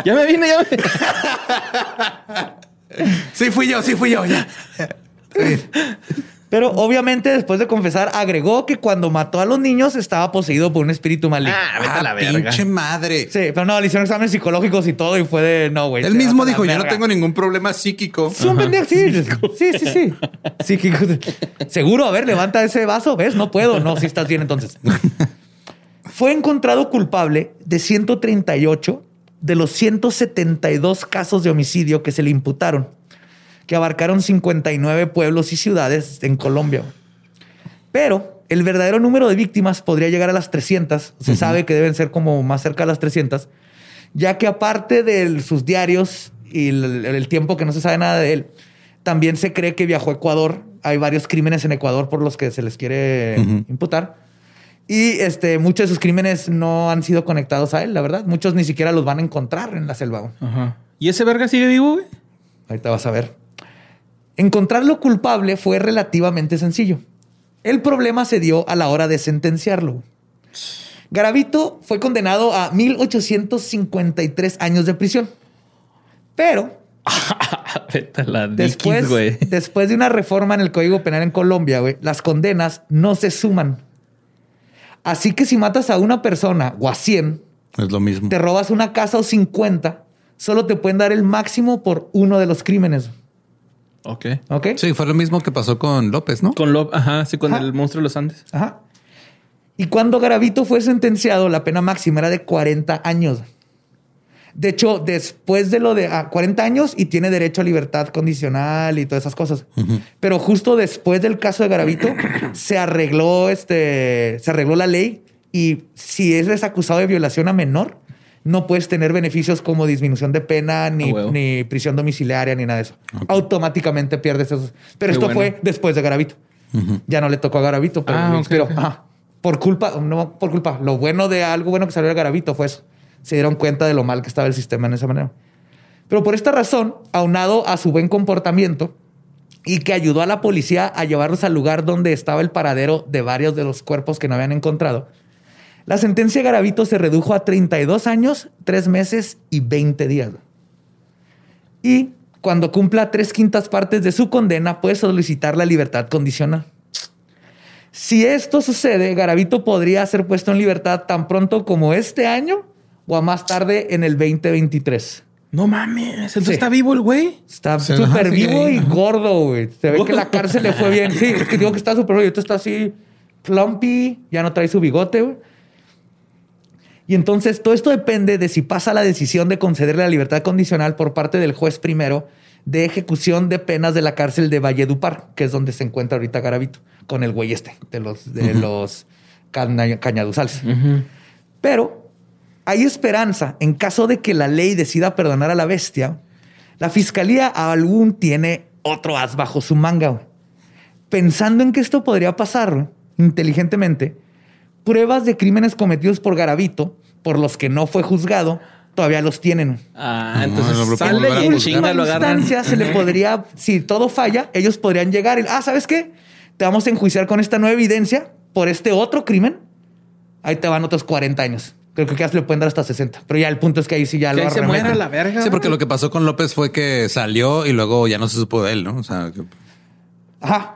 Ya me vine, ya me sí fui yo, sí fui yo, ya. Pero obviamente después de confesar agregó que cuando mató a los niños estaba poseído por un espíritu maligno. Ah, vete a la Ah, verga. pinche madre. Sí, pero no, le hicieron exámenes psicológicos y todo y fue de no, güey. Él te mismo vas a la dijo, yo no verga". tengo ningún problema psíquico. Es un pendejo, sí, sí, sí, sí. Psíquico. Seguro, a ver, levanta ese vaso, ¿ves? No puedo. No, sí estás bien entonces. [laughs] Fue encontrado culpable de 138 de los 172 casos de homicidio que se le imputaron, que abarcaron 59 pueblos y ciudades en Colombia. Pero el verdadero número de víctimas podría llegar a las 300. Se sabe que deben ser como más cerca a las 300, ya que aparte de sus diarios y el, el tiempo que no se sabe nada de él, también se cree que viajó a Ecuador. Hay varios crímenes en Ecuador por los que se les quiere imputar. Y este, muchos de sus crímenes no han sido conectados a él, la verdad. Muchos ni siquiera los van a encontrar en la selva. Ajá. ¿Y ese verga sigue vivo, güey? Ahorita vas a ver. Encontrarlo culpable fue relativamente sencillo. El problema se dio a la hora de sentenciarlo. Garavito fue condenado a 1853 años de prisión. Pero [laughs] Vete a la después, Dickies, después de una reforma en el Código Penal en Colombia, güey, las condenas no se suman. Así que si matas a una persona o a 100, Es lo mismo. te robas una casa o 50, solo te pueden dar el máximo por uno de los crímenes. Ok. ¿Ok? Sí, fue lo mismo que pasó con López, ¿no? Con Lop, ajá, sí, con Ajá. el monstruo de los Andes. Ajá. Y cuando Garavito fue sentenciado, la pena máxima era de 40 años. De hecho, después de lo de ah, 40 años y tiene derecho a libertad condicional y todas esas cosas. Pero justo después del caso de Garavito, [coughs] se arregló este, se arregló la ley y si eres acusado de violación a menor, no puedes tener beneficios como disminución de pena, ni, ni prisión domiciliaria, ni nada de eso. Automáticamente pierdes esos. Pero Qué esto bueno. fue después de Garavito. Ya no le tocó a Garavito, pero Ah. Ajá. Por culpa, no por culpa. Lo bueno de algo bueno que salió de Garavito fue eso. Se dieron cuenta de lo mal que estaba el sistema en esa manera. Pero por esta razón, aunado a su buen comportamiento y que ayudó a la policía a llevarlos al lugar donde estaba el paradero de varios de los cuerpos que no habían encontrado, la sentencia de Garavito se redujo a 32 años, 3 meses y 20 días. Y cuando cumpla tres quintas partes de su condena, puede solicitar la libertad condicional. Si esto sucede, Garavito podría ser puesto en libertad tan pronto como este año o a más tarde en el 2023. No mames, entonces Sí. está vivo el güey. Está súper vivo y ajá. gordo, güey. Se ve que la cárcel le fue bien. Sí, es que digo que está súper vivo. Esto está así plumpy, ya no trae su bigote, güey. Y entonces todo esto depende de si pasa la decisión de concederle la libertad condicional por parte del juez primero de ejecución de penas de la cárcel de Valledupar, que es donde se encuentra ahorita Garavito, con el güey este de los, de los caña- cañaduzales. Pero hay esperanza en caso de que la ley decida perdonar a la bestia. La fiscalía aún tiene otro as bajo su manga. Pensando en que esto podría pasar inteligentemente, pruebas de crímenes cometidos por Garavito, por los que no fue juzgado, todavía los tienen. Ah, No, entonces no lo sale y en última lo instancia se le podría, si todo falla, ellos podrían llegar y, ah, ¿sabes qué? Te vamos a enjuiciar con esta nueva evidencia por este otro crimen. Ahí te van otros 40 años. Creo que casi le pueden dar hasta 60. Pero ya el punto es que ahí sí ya Que lo ahí se muera la verga. Sí, porque lo que pasó con López fue que salió y luego ya no se supo de él, ¿no? O sea, que- Ajá.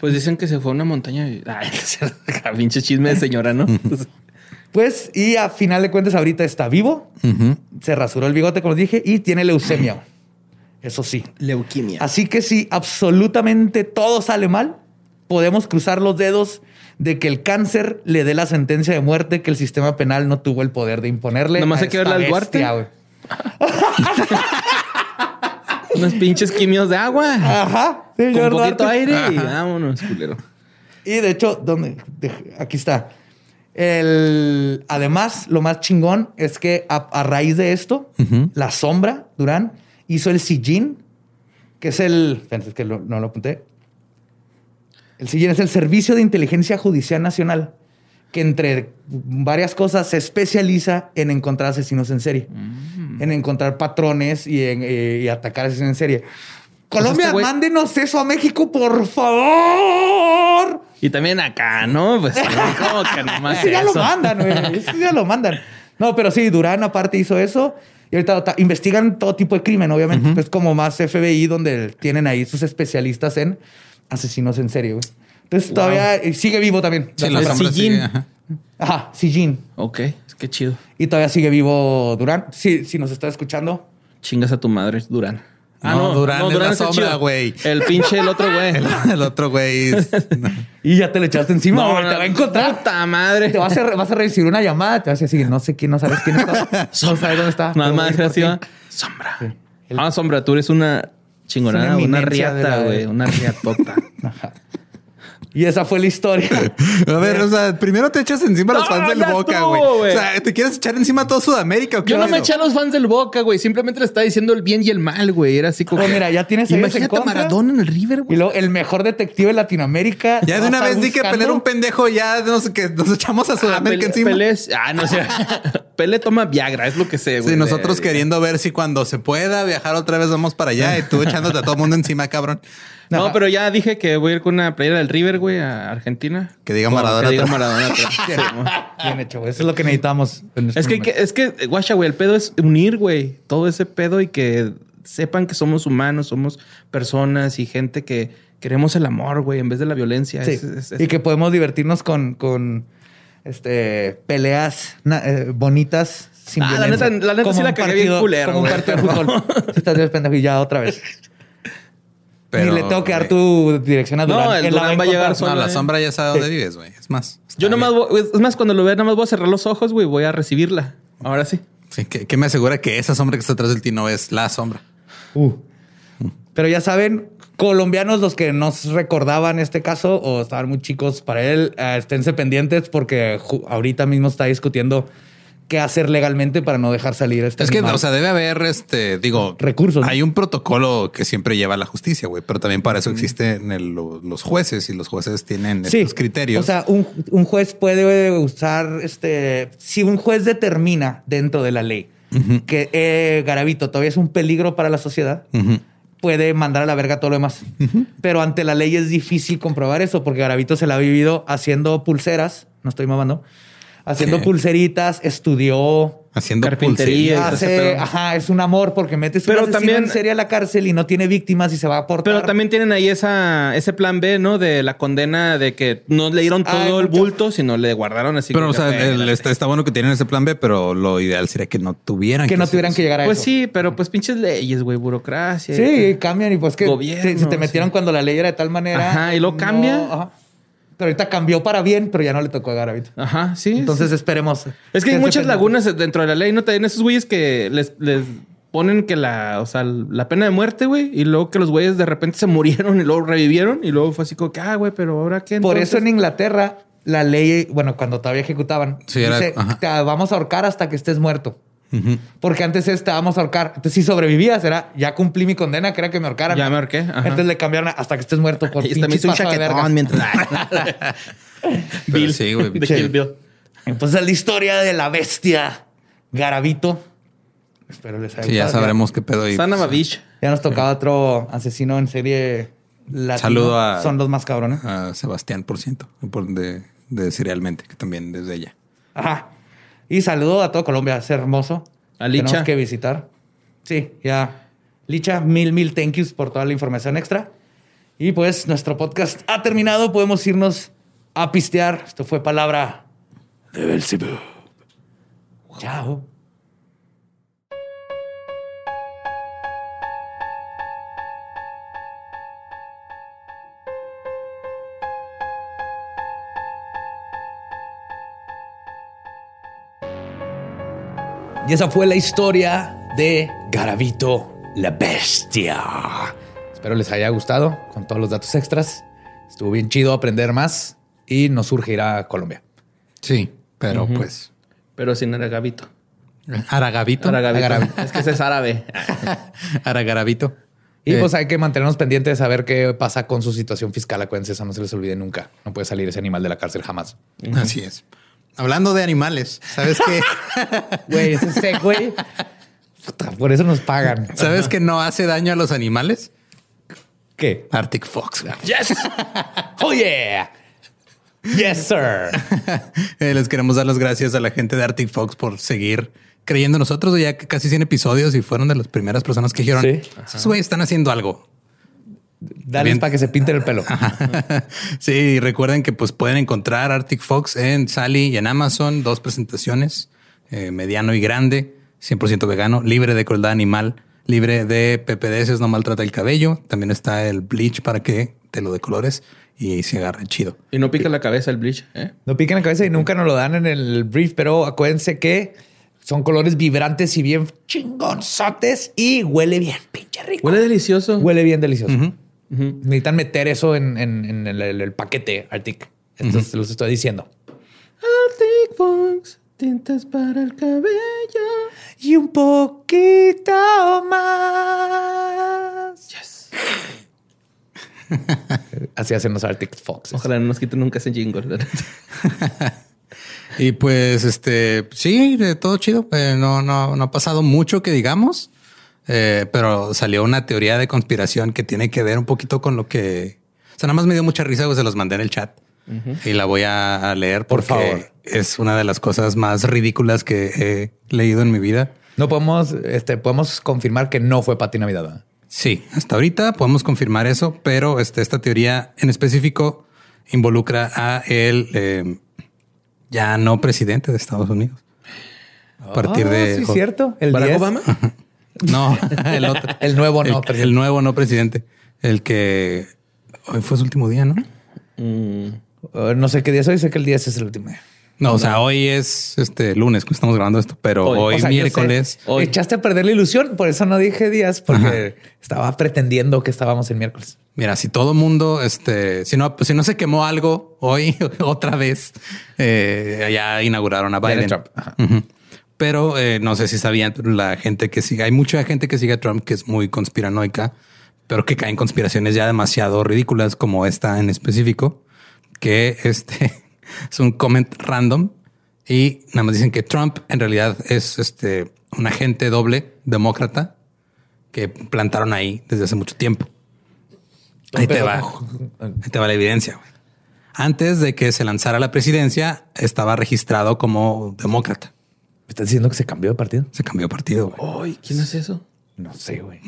Pues dicen que se fue a una montaña y... Ay, [laughs] pinche chisme de señora, ¿no? Pues, y a final de cuentas, ahorita está vivo. Se rasuró el bigote, como dije, y tiene leucemia. Eso sí. Leuquimia. Así que si absolutamente todo sale mal, podemos cruzar los dedos de que el cáncer le dé la sentencia de muerte que el sistema penal no tuvo el poder de imponerle. Nomás a hay que verle al güey. [laughs] Unos pinches quimios de agua. Ajá. Con señor poquito Duarte. aire y vámonos, culero. Y de hecho, ¿dónde? De- Aquí está. El, además, lo más chingón es que a, a raíz de esto, la sombra, Durán, hizo el sillín, que es el. espérate, es que lo- no lo apunté. El sillín es el Servicio de Inteligencia Judicial Nacional, que entre varias cosas se especializa en encontrar asesinos en serie, en encontrar patrones y en eh, y atacar asesinos en serie. Colombia, este güey- mándenos eso a México, por favor. Y también acá, ¿no? Pues [laughs] como que nomás Eso ya lo mandan, güey. Eso ya lo mandan. No, pero sí, Durán aparte hizo eso. Y ahorita ta- investigan todo tipo de crimen, obviamente. Pues como más FBI, donde tienen ahí sus especialistas en asesinos en serie, güey. Entonces todavía sigue vivo también. sí, la El sombra sillín. sigue, ajá. Ajá, Sillín. Ok, qué chido. Y todavía sigue vivo Durán. Sí, si nos está escuchando. Chingas a tu madre, Durán. Ah, No, Durán es la el sombra, güey. El pinche, el otro güey. El, el otro güey. es- no. [laughs] Y ya te lo echaste encima, güey. te va a encontrar. Puta madre. Te vas a, vas a recibir una llamada. Te vas a decir, no sé quién, no sabes quién está. [laughs] No sabes dónde está. Nada más. Sombra. Ah, sombra, tú eres una chingonada, Es una riata, güey. Una riatota. [laughs] Y esa fue la historia. [laughs] A ver, o sea, primero te echas encima a los No, fans del Boca, güey. güey. O sea, ¿te quieres echar encima a todo Sudamérica o qué Yo no me eché a los fans del Boca, güey. Simplemente le estaba diciendo el bien y el mal, güey. Era así como. Pues mira, ya tienes a Imagínate. Maradona en el River, Y güey. luego el mejor detective de Latinoamérica. Ya de una vez di que era un pendejo, ya no sé, que nos echamos a Sudamérica Pelé- encima. Pelé ah, no sé. [laughs] Pelé toma Viagra, es lo que sé, güey. Sí, nosotros queriendo ver si cuando se pueda viajar otra vez vamos para allá y tú echándote a todo el mundo encima, cabrón. No, Ajá. pero ya dije que voy a ir con una playera del River, güey, a Argentina. Que diga Maradona Que diga. Maradona. [laughs] Bien hecho, güey. Eso es lo que necesitamos. en este Es que, es que, guacha, güey, el pedo es unir, güey, todo ese pedo y que sepan que somos humanos, somos personas y gente que queremos el amor, güey, en vez de la violencia. Sí. Es- es- es- Y que podemos divertirnos con, con este, peleas eh, bonitas sin Ah, la neta- la neta Como sí la cagué bien culero, Como un partido de fútbol. [laughs] Si estás pendejo y ya otra vez. Pero, Ni le tengo que dar güey, tu dirección a No, Durán. el Él la Durán va a llegar. No, la eh. sombra ya sabe dónde vives, güey. Es más. Yo nomás, voy- es más, cuando lo vea, nada más voy a cerrar los ojos, güey, voy a recibirla. Ahora sí. Sí, ¿qué, qué me asegura que esa sombra que está atrás del ti no es la sombra? Uh. Pero ya saben, colombianos los que nos recordaban este caso o estaban muy chicos para él, eh, esténse pendientes porque ahorita mismo está discutiendo qué hacer legalmente para no dejar salir este Es que, o sea, debe haber, este, digo, Recursos. Hay un protocolo que siempre lleva la justicia, güey, pero también para eso existen el- los jueces y los jueces tienen Sí, estos criterios. O sea, un, un juez puede usar este. Si un juez determina dentro de la ley que eh, Garavito todavía es un peligro para la sociedad, puede mandar a la verga todo lo demás. Pero ante la ley es difícil comprobar eso porque Garavito se la ha vivido haciendo pulseras. No estoy mamando. Haciendo pulseritas, estudió. haciendo Carpintería. Hace, ajá, es un amor porque metes Pero asesino también- en serie a la cárcel y no tiene víctimas y se va a portar. Pero también tienen ahí esa, ese plan B, ¿no? De la condena de que no le dieron Ah, todo el mucho. bulto, sino le guardaron así. Pero, o sea, que, el- está, está bueno que tienen ese plan B, pero lo ideal sería que no tuvieran que no hacer tuvieran eso. que llegar a Pues eso. sí, pero pues pinches leyes, güey, burocracia. Sí, y- cambian y pues que Gobierno, te- se te metieron sí. cuando la ley era de tal manera. Ajá, y luego cambia. ajá. Pero ahorita cambió para bien, pero ya no le tocó a Garavito. Ajá, sí. Entonces sí. esperemos. Es que hay muchas lagunas dentro de la ley, ¿no? También esos güeyes que les, les ponen que la, o sea, la pena de muerte, güey, y luego que los güeyes de repente se murieron y luego revivieron y luego fue así como que, ah, güey, pero ahora qué. Por eso en entonces? Inglaterra, la ley, bueno, cuando todavía ejecutaban, Sí, dice. "Te vamos a ahorcar hasta que estés muerto. Ujú. Porque antes es, te vamos a ahorcar. Entonces, si sobrevivías, era, ya cumplí mi condena, que era que me ahorcaran. Ya me ahorqué, ajá. Entonces le cambiaron a, hasta que estés muerto por [laughs] Y pinches hizo un chaquetón mientras. [laughs] Pero sí, güey. De Sí. Kill Bill. Entonces, la historia de la bestia Garavito. Espero les haya Sí, ya sabremos qué pedo. y, Sana pues. Ya nos tocaba otro asesino en serie latino. Saludo a- Son los más cabrones. a Sebastián, por ciento, de, de Serialmente, que también desde ella. Ajá. Y saludo a toda Colombia, es hermoso. A Licha. Tenemos que visitar. Sí, ya. Licha, mil, mil thank yous por toda la información extra. Y pues nuestro podcast ha terminado. Podemos irnos a pistear. Esto fue palabra de Belzebub. Chao. Y esa fue la historia de Garabito la Bestia. Espero les haya gustado con todos los datos extras. Estuvo bien chido aprender más y nos surge ir a Colombia. Sí, pero pues. Pero sin Aragavito. Aragavito. Aragavito. Es que ese es árabe. [laughs] Aragarabito. Y Eh, pues hay que mantenernos pendientes de saber qué pasa con su situación fiscal. Acuérdense, eso no se les olvide nunca. No puede salir ese animal de la cárcel jamás. Así es. Hablando de animales, ¿sabes qué? [laughs] Güey, ese. Puta, Por eso nos pagan. ¿Sabes que no hace daño a los animales? ¿Qué? Arctic Fox. güey. Yes. Oh yeah. Yes, sir. [laughs] Eh, les queremos dar las gracias a la gente de Arctic Fox por seguir creyendo en nosotros. Ya que casi 100 episodios y fueron de las primeras personas que dijeron, Sí. están haciendo algo. Dale Bien. para que se pinten el pelo. [laughs] sí, y recuerden que pues pueden encontrar Arctic Fox en Sally y en Amazon, dos presentaciones, eh, mediano y grande, 100% vegano, libre de crueldad animal, libre de PPDS, no maltrata el cabello. También está el bleach para que te lo decolores y se agarre chido. Y no pica la cabeza el bleach. ¿eh? No piquen la cabeza y nunca nos lo dan en el brief, pero acuérdense que son colores vibrantes y bien chingonzotes y huele bien, pinche rico. Huele delicioso. Huele bien delicioso. Necesitan meter eso en, en- en el, el- el paquete Arctic. Entonces los estoy diciendo. Arctic Fox, tintas para el cabello. Y un poquito más. Yes. [laughs] Así hacen los Arctic Foxes. Ojalá no nos quiten nunca ese jingle. [laughs] Y pues, este, sí, de todo chido. Eh, no, no, no ha pasado mucho que digamos, eh, pero salió una teoría de conspiración que tiene que ver un poquito con lo que, o sea, nada más me dio mucha risa, pues se los mandé en el chat y la voy a leer Por porque favor. es una de las cosas más ridículas que he leído en mi vida. No podemos, este, podemos confirmar que no fue Pati Navidad. ¿verdad? Sí, hasta ahorita podemos confirmar eso, pero este, esta teoría en específico involucra a el eh, ya no presidente de Estados Unidos. A partir Ah, de sí, cierto. El ¿Barack 10. Obama? [laughs] No, [laughs] el otro. El nuevo no el, presidente. el nuevo no presidente. El que hoy fue su último día, ¿no? Uh, no sé qué día es hoy, sé que el 10 es el último día. No, o sea, hoy es este lunes que estamos grabando esto, pero Hoy. hoy, O sea, yo miércoles. sé, Echaste a perder la ilusión, por eso no dije días, porque estaba pretendiendo que estábamos en miércoles. Mira, si todo mundo, este, si no, si no se quemó algo hoy [laughs] otra vez, eh, ya inauguraron a Biden. Trump. Ajá. Ujú. Pero eh, no sé si sabían la gente que sigue. Hay mucha gente que sigue a Trump que es muy conspiranoica, pero que cae en conspiraciones ya demasiado ridículas, como esta en específico, que este [laughs] es un comment random y nada más dicen que Trump en realidad es este un agente doble demócrata que plantaron ahí desde hace mucho tiempo. Ahí te va. Ahí te va la evidencia. güey. Antes de que se lanzara la presidencia, estaba registrado como demócrata. ¿Me estás diciendo que se cambió de partido? Se cambió de partido. güey. ¿quién es eso? No sé, güey.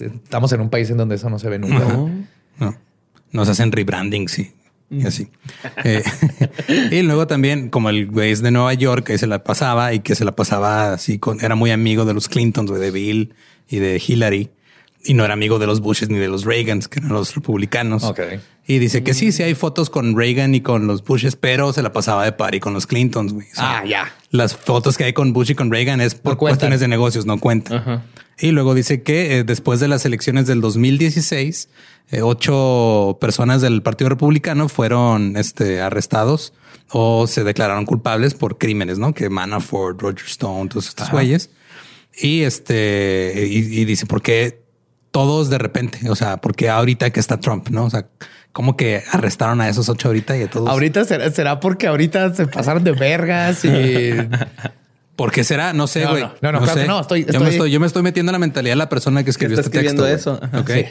Estamos en un país en donde eso no se ve nunca. No. Nos hacen rebranding, sí. Y así. Eh, [laughs] y luego también, como el güey es de Nueva York, que se la pasaba y que se la pasaba así con, era muy amigo de los Clintons, güey, de Bill y de Hillary. Y no era amigo de los Bushes ni de los Reagans, que eran los republicanos. Ok. Y dice que sí, sí hay fotos con Reagan y con los Bushes, pero se la pasaba de party con los Clintons, güey. O sea, Ah, ya. Las fotos que hay con Bush y con Reagan es por No cuestiones de negocios, no cuentan. Y luego dice que eh, después de las elecciones del 2016, eh, ocho personas del Partido Republicano fueron este, arrestados o se declararon culpables por crímenes, ¿no? Que Manafort, Roger Stone, todos estos güeyes. Y este, y, y dice, ¿por qué todos de repente? O sea, ¿por qué ahorita que está Trump, no? O sea, ¿cómo que arrestaron a esos ocho ahorita y a todos? Ahorita será, será porque ahorita se pasaron de vergas y [laughs] ¿Por qué será? No sé, No, güey. no, no, no, claro sé. no, estoy- Yo, me estoy- yo me estoy metiendo en la mentalidad de la persona que escribió está este texto. escribiendo güey. eso. Ajá. Ok.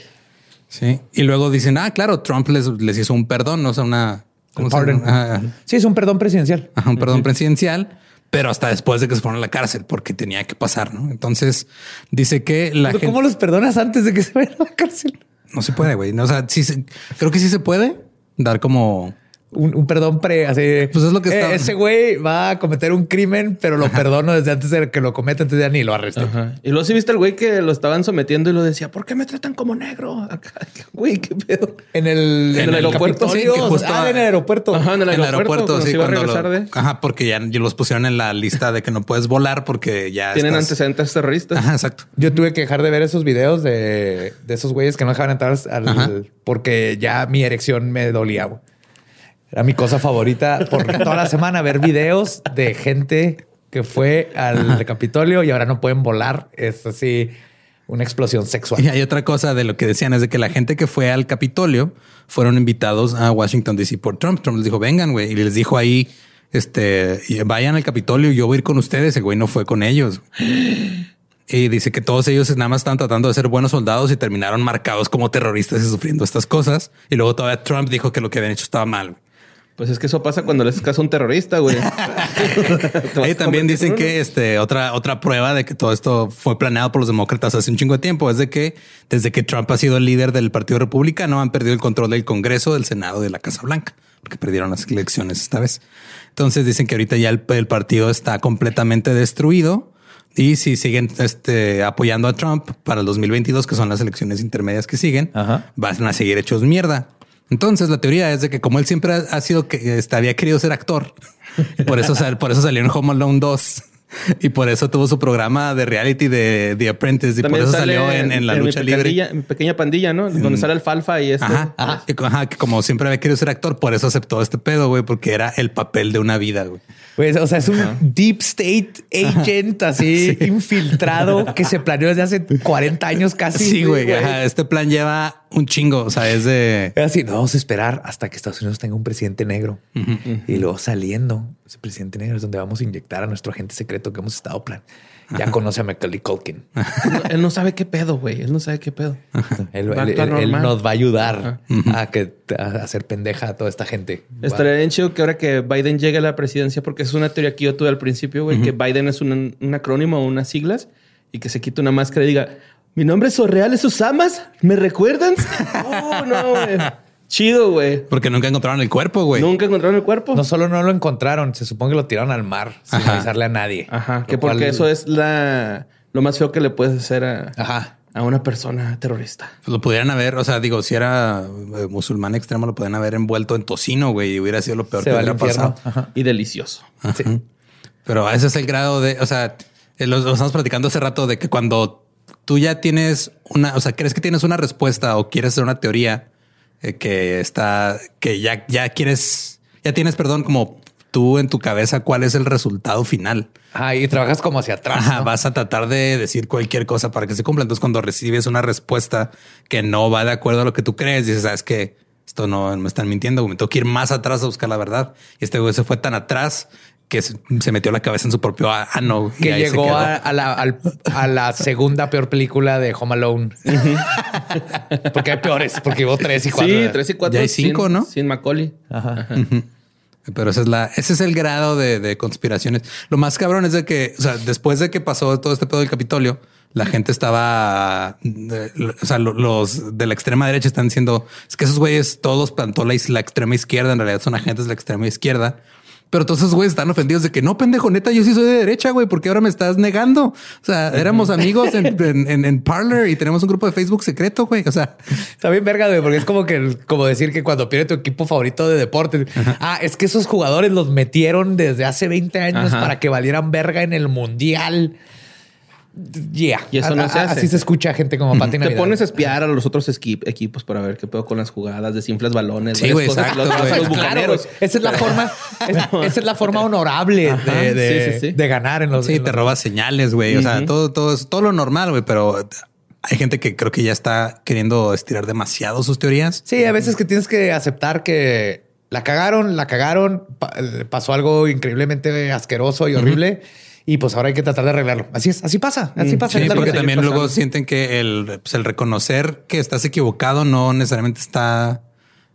Sí. Y luego dicen, ah, claro, Trump les, les hizo un perdón, no o sea, una... ¿cómo se llama? Sí, es un perdón presidencial. ajá, un perdón presidencial, pero hasta después de que se fueron a la cárcel, porque tenía que pasar, ¿no? Entonces dice que la Pero gente... ¿Cómo los perdonas antes de que se vayan a la cárcel? No se puede, güey. No, o sea, sí, se- creo que sí se puede dar como... Un, un perdón pre, así. Pues es lo que eh, está- ese güey va a cometer un crimen, pero lo perdono desde antes de que lo cometa, entonces ya ni lo arresté. Ajá. Y luego sí viste al güey que lo estaban sometiendo y lo decía, ¿por qué me tratan como negro? Acá, [laughs] güey, qué pedo. En el, En el aeropuerto, sí, justo- ah, en el aeropuerto. Ajá, en el En el aeropuerto, cuando sí, iba a cuando regresar lo- de... Ajá, porque ya los pusieron en la lista de que no puedes volar porque ya Tienen estás- antecedentes terroristas. Ajá, exacto. Yo tuve que dejar de ver esos videos de, de esos güeyes que no dejaban entrar al, Ajá. porque ya mi erección me dolía. güey. Era mi cosa favorita por toda la semana ver videos de gente que fue al Capitolio y ahora no pueden volar. Es así una explosión sexual. Y hay otra cosa de lo que decían es de que la gente que fue al Capitolio fueron invitados a Washington DC por Trump. Trump les dijo, vengan, güey. Y les dijo ahí, este, vayan al Capitolio, yo voy a ir con ustedes. El güey no fue con ellos. Y dice que todos ellos nada más están tratando de ser buenos soldados y terminaron marcados como terroristas y sufriendo estas cosas. Y luego todavía Trump dijo que lo que habían hecho estaba mal. Pues es que eso pasa cuando le haces caso a un terrorista, güey. [laughs] Ahí también dicen en que este otra otra prueba de que todo esto fue planeado por los demócratas hace un chingo de tiempo es de que desde que Trump ha sido el líder del Partido Republicano han perdido el control del Congreso, del Senado, de la Casa Blanca, porque perdieron las elecciones esta vez. Entonces dicen que ahorita ya el, el partido está completamente destruido y si siguen este, apoyando a Trump para el 2022, que son las elecciones intermedias que siguen, Ajá. van a seguir hechos mierda. Entonces la teoría es de que como él siempre ha, sido que este, había querido ser actor, [laughs] por eso sal- por eso salió en Home Alone 2 y por eso tuvo su programa de reality de The Apprentice y por eso salió en, en la lucha libre. Mi pequeña pandilla, ¿no? Donde sale Alfalfa y este. Ajá, co- ajá, que como siempre había querido ser actor, por eso aceptó este pedo, güey, porque era el papel de una vida, güey. Pues, o sea, es un deep state agent así infiltrado que se planeó desde hace 40 años casi. Sí, güey. ajá, Este plan lleva un chingo, o sea, es de... Es así, no vamos a esperar hasta que Estados Unidos tenga un presidente negro. Y luego saliendo ese presidente negro es donde vamos a inyectar a nuestro agente secreto que hemos estado plan. Ya conoce a Macaulay Culkin. Él no- Él no sabe qué pedo, güey. Él no sabe qué pedo. Él, Va él- nos va a ayudar a que a hacer pendeja a toda esta gente. Estaría bien chido que ahora que Biden llegue a la presidencia, porque es una teoría que yo tuve al principio, güey, que Biden es un, un acrónimo o unas siglas y que se quite una máscara y diga, mi nombre es Sorreal, ¿esos amas? ¿Me recuerdan? [laughs] oh, no, güey. Chido, güey. Porque nunca encontraron el cuerpo, güey. Nunca encontraron el cuerpo. No solo no lo encontraron, se supone que lo tiraron al mar sin Ajá. avisarle a nadie. Ajá, que porque cual- eso es la lo más feo que le puedes hacer a, Ajá. A una persona terrorista. Lo pudieran haber, o sea, digo, si era eh, musulmán extremo, lo podrían haber envuelto en tocino, güey, y hubiera sido lo peor Se que hubiera pasado. Ajá. Y delicioso. Sí. Pero ese es el grado de, o sea, eh, lo, lo estamos platicando hace rato de que cuando tú ya tienes una, o sea, crees que tienes una respuesta o quieres hacer una teoría eh, que está, que ya, ya quieres, ya tienes, perdón, como tú en tu cabeza cuál es el resultado final. Ah, y trabajas como hacia atrás. Ajá, ¿no? vas a tratar de decir cualquier cosa para que se cumpla. Entonces, cuando recibes una respuesta que no va de acuerdo a lo que tú crees, dices, sabes que esto no me están mintiendo, me tengo que ir más atrás a buscar la verdad. Y este güey se fue tan atrás que se metió la cabeza en su propio ano. Que llegó a, a la, al- a la segunda peor película de Home Alone. [laughs] porque hay peores, porque hubo tres y cuatro. Sí, tres y cuatro. Ya hay cinco, sin- ¿no? Sin Macaulay. Ajá. Pero esa es la, ese es el grado de, de conspiraciones. Lo más cabrón es de que, o sea, después de que pasó todo este pedo del Capitolio, la gente estaba, o sea, lo- los de la extrema derecha están diciendo es que esos güeyes todos plantó la, la extrema izquierda. En realidad son agentes de la extrema izquierda. Pero todos esos güeyes están ofendidos de que no, pendejo, neta, yo sí soy de derecha, güey, porque ahora me estás negando. O sea, éramos amigos en, [laughs] en, en- en Parler y tenemos un grupo de Facebook secreto, güey. O sea, Está bien verga, güey, porque es como que como decir que cuando pierde tu equipo favorito de deporte, ah, es que esos jugadores los metieron desde hace 20 años Ajá. para que valieran verga en el mundial. Yeah. Y eso A- no a- se hace. Así se escucha gente como Pati Te Navidad. pones a espiar a los otros equipos para ver qué pedo con las jugadas, desinflas balones. Sí, güey, cosas. exacto, Los- güey. los Claro, bucaneros. Esa es la forma, es- [laughs] esa es la forma honorable Ajá, de, de- sí, sí, sí. de ganar en los. Sí, en te los- robas señales, güey. O sea, todo, todo, es- todo lo normal, güey. Pero hay gente que creo que ya está queriendo estirar demasiado sus teorías. Sí, a veces que tienes que aceptar que la cagaron, la cagaron, pa- pasó algo increíblemente asqueroso y horrible. Y pues ahora hay que tratar de arreglarlo. Así es, así pasa, así Mm, pasa. Sí, Es porque que- también pasando. luego sienten que el, pues, el reconocer que estás equivocado no necesariamente está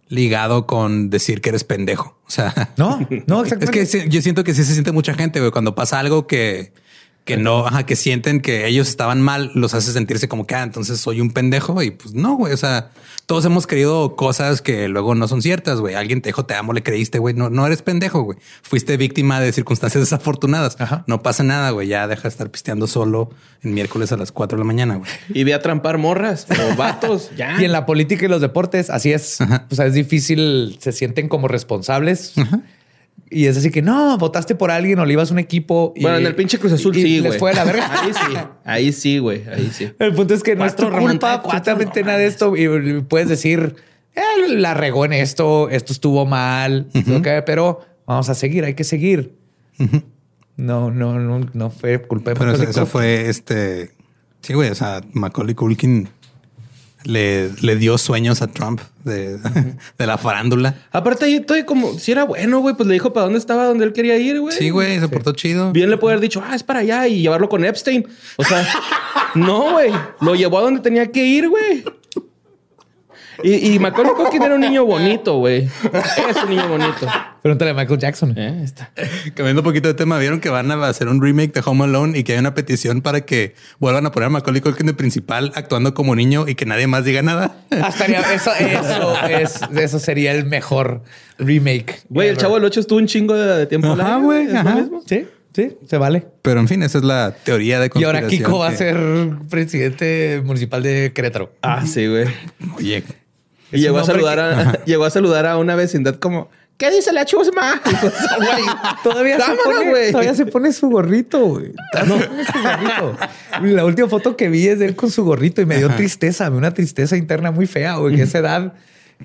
ligado con decir que eres pendejo. O sea, No, no, [laughs] es exactamente. que sí- yo siento que sí se siente mucha gente, güey, cuando pasa algo que, que no, ajá, que sienten que ellos estaban mal, los hace sentirse como que, ah, entonces soy un pendejo y pues no, güey. O sea, todos hemos creído cosas que luego no son ciertas, güey. Alguien te dijo te amo, le creíste, güey. No, no eres pendejo, güey. Fuiste víctima de circunstancias desafortunadas. Ajá. No pasa nada, güey. Ya deja de estar pisteando solo en miércoles a las 4 de la mañana, güey. Y ve a trampar morras o [laughs] vatos. Ya. Y en la política y los deportes, así es. O sea, es difícil, se sienten como responsables. Y es así que no, votaste por alguien o le ibas a un equipo. y- Bueno, en el pinche Cruz Azul y sí, les güey. fue de la verga. [laughs] Ahí sí. Ahí sí, güey. Ahí sí. El punto es que no es tu Cuatro culpa cuatro, absolutamente no nada de esto. Y puedes decir, "Eh, la regó en esto, esto estuvo mal, ok, pero vamos a seguir, hay que seguir. No, no, no, no fue culpa de Pero eso, fue este. Sí, güey. O sea, Macaulay Culkin le, le dio sueños a Trump de, [laughs] de la farándula. Aparte, ahí estoy como si era bueno, güey, pues le dijo para dónde estaba, donde él quería ir, güey. Sí, güey, se portó chido. Bien le puede haber dicho, ah, es para allá y llevarlo con Epstein. O sea, [laughs] no, güey. Lo llevó a donde tenía que ir, güey. Y, y Macaulay Culkin era un niño bonito, güey. Es un niño bonito. Pregúntale a Michael Jackson. Eh, está. Cambiando un poquito de tema, vieron que van a hacer un remake de Home Alone y que hay una petición para que vuelvan a poner a Macaulay Culkin de principal actuando como niño y que nadie más diga nada. Ah, eso, eso, es, eso sería el mejor remake. Güey, el chavo del 8 estuvo un chingo de, de tiempo. aire, güey. Sí, sí, se vale. Pero en fin, esa es la teoría de Y ahora conspiración. Kiko va a ser presidente municipal de Querétaro. Ah, sí, güey. Oye, Y llegó a saludar a, [laughs] llegó a saludar a una vecindad como, ¿qué dice la chusma? [laughs] Pues, güey, [laughs] Todavía, se pone, güey. todavía se pone su gorrito, güey. Todavía se pone su gorrito. La última foto que vi es de él con su gorrito y me dio tristeza, me dio una tristeza interna muy fea, güey, que a esa edad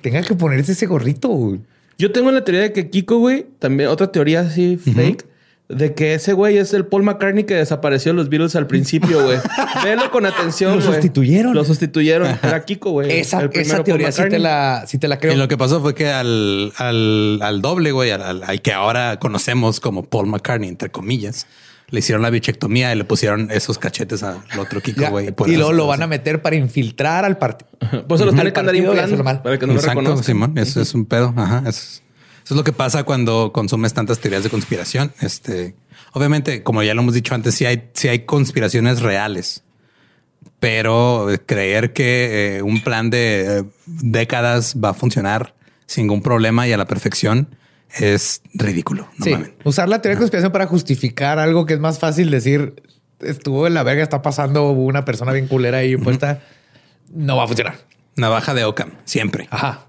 tenga que ponerse ese gorrito, güey. Yo tengo la teoría de que Kiko, güey, también otra teoría así fake, de que ese güey es el Paul McCartney que desapareció de los Beatles al principio, güey. [laughs] Velo con atención, Lo sustituyeron. Lo sustituyeron. Era Kiko, güey. Esa, teoría sí te, la, sí te la creo. Y lo que pasó fue que al, al, al doble, güey, al, al- al que ahora conocemos como Paul McCartney, entre comillas, le hicieron la bichectomía y le pusieron esos cachetes al otro Kiko, güey. y luego lo van a meter para infiltrar al partido. Pues se los Al tiene que andar inflando para que no lo Exacto, reconozcan. Simón. Eso es un pedo. Ajá. Eso es, eso es lo que pasa cuando consumes tantas teorías de conspiración. Este, obviamente, como ya lo hemos dicho antes, sí hay, sí hay conspiraciones reales, pero creer que eh, un plan de eh, décadas va a funcionar sin ningún problema y a la perfección es ridículo. No sí, mamen. usar la teoría de conspiración para justificar algo que es más fácil decir estuvo en la verga, está pasando una persona bien culera ahí puesta, no va a funcionar. Navaja de Ockham, siempre. Ajá.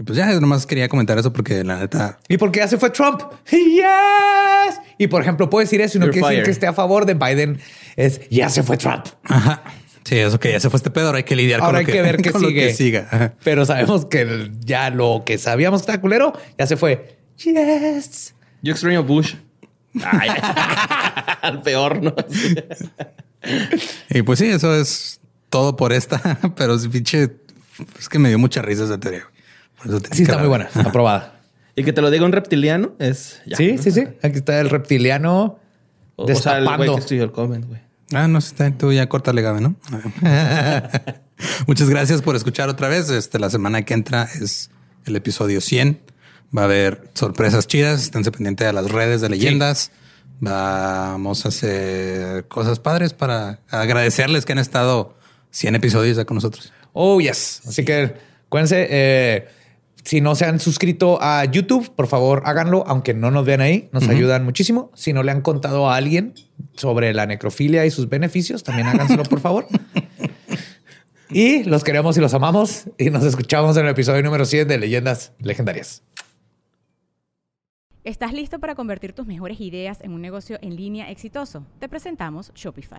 Y pues ya nomás quería comentar eso porque la neta ¿Y por qué ya se fue Trump? Yes. Y por ejemplo, puedo decir eso y no quiere decir que esté a favor de Biden. Es ya se fue Trump. Ajá. Sí, eso que ya se fue este pedo. Ahora hay que lidiar Ahora [laughs] con hay lo que ver lo sigue. que siga. Pero sabemos que ya lo que sabíamos que estaba culero ya se fue. Yes. Yo extraño a Bush. Ay, [laughs] al peor, ¿no? [laughs] Y pues sí, eso es todo por esta, pero es pinche, es que me dio mucha risa esa teoría. Sí, está muy buena. Aprobada. [laughs] Y que te lo diga un reptiliano es... ya. Sí, sí, sí. Aquí está el reptiliano O, o sea, el güey destapando. que estudió el comment, güey. Ah, no, está, tú ya córtale, Gabe, ¿no? [laughs] Muchas gracias por escuchar otra vez. Este, la semana que entra es el episodio 100. Va a haber sorpresas chidas. Esténse pendientes de las redes de leyendas. Vamos a hacer cosas padres para agradecerles que han estado 100 episodios ya con nosotros. Oh, yes. Así que acuérdense, eh, si no se han suscrito a YouTube, por favor háganlo, aunque no nos vean ahí, nos ayudan muchísimo. Si no le han contado a alguien sobre la necrofilia y sus beneficios, también háganselo, por favor. Y los queremos y los amamos y nos escuchamos en el episodio número 100 de Leyendas Legendarias. ¿Estás listo para convertir tus mejores ideas en un negocio en línea exitoso? Te presentamos Shopify.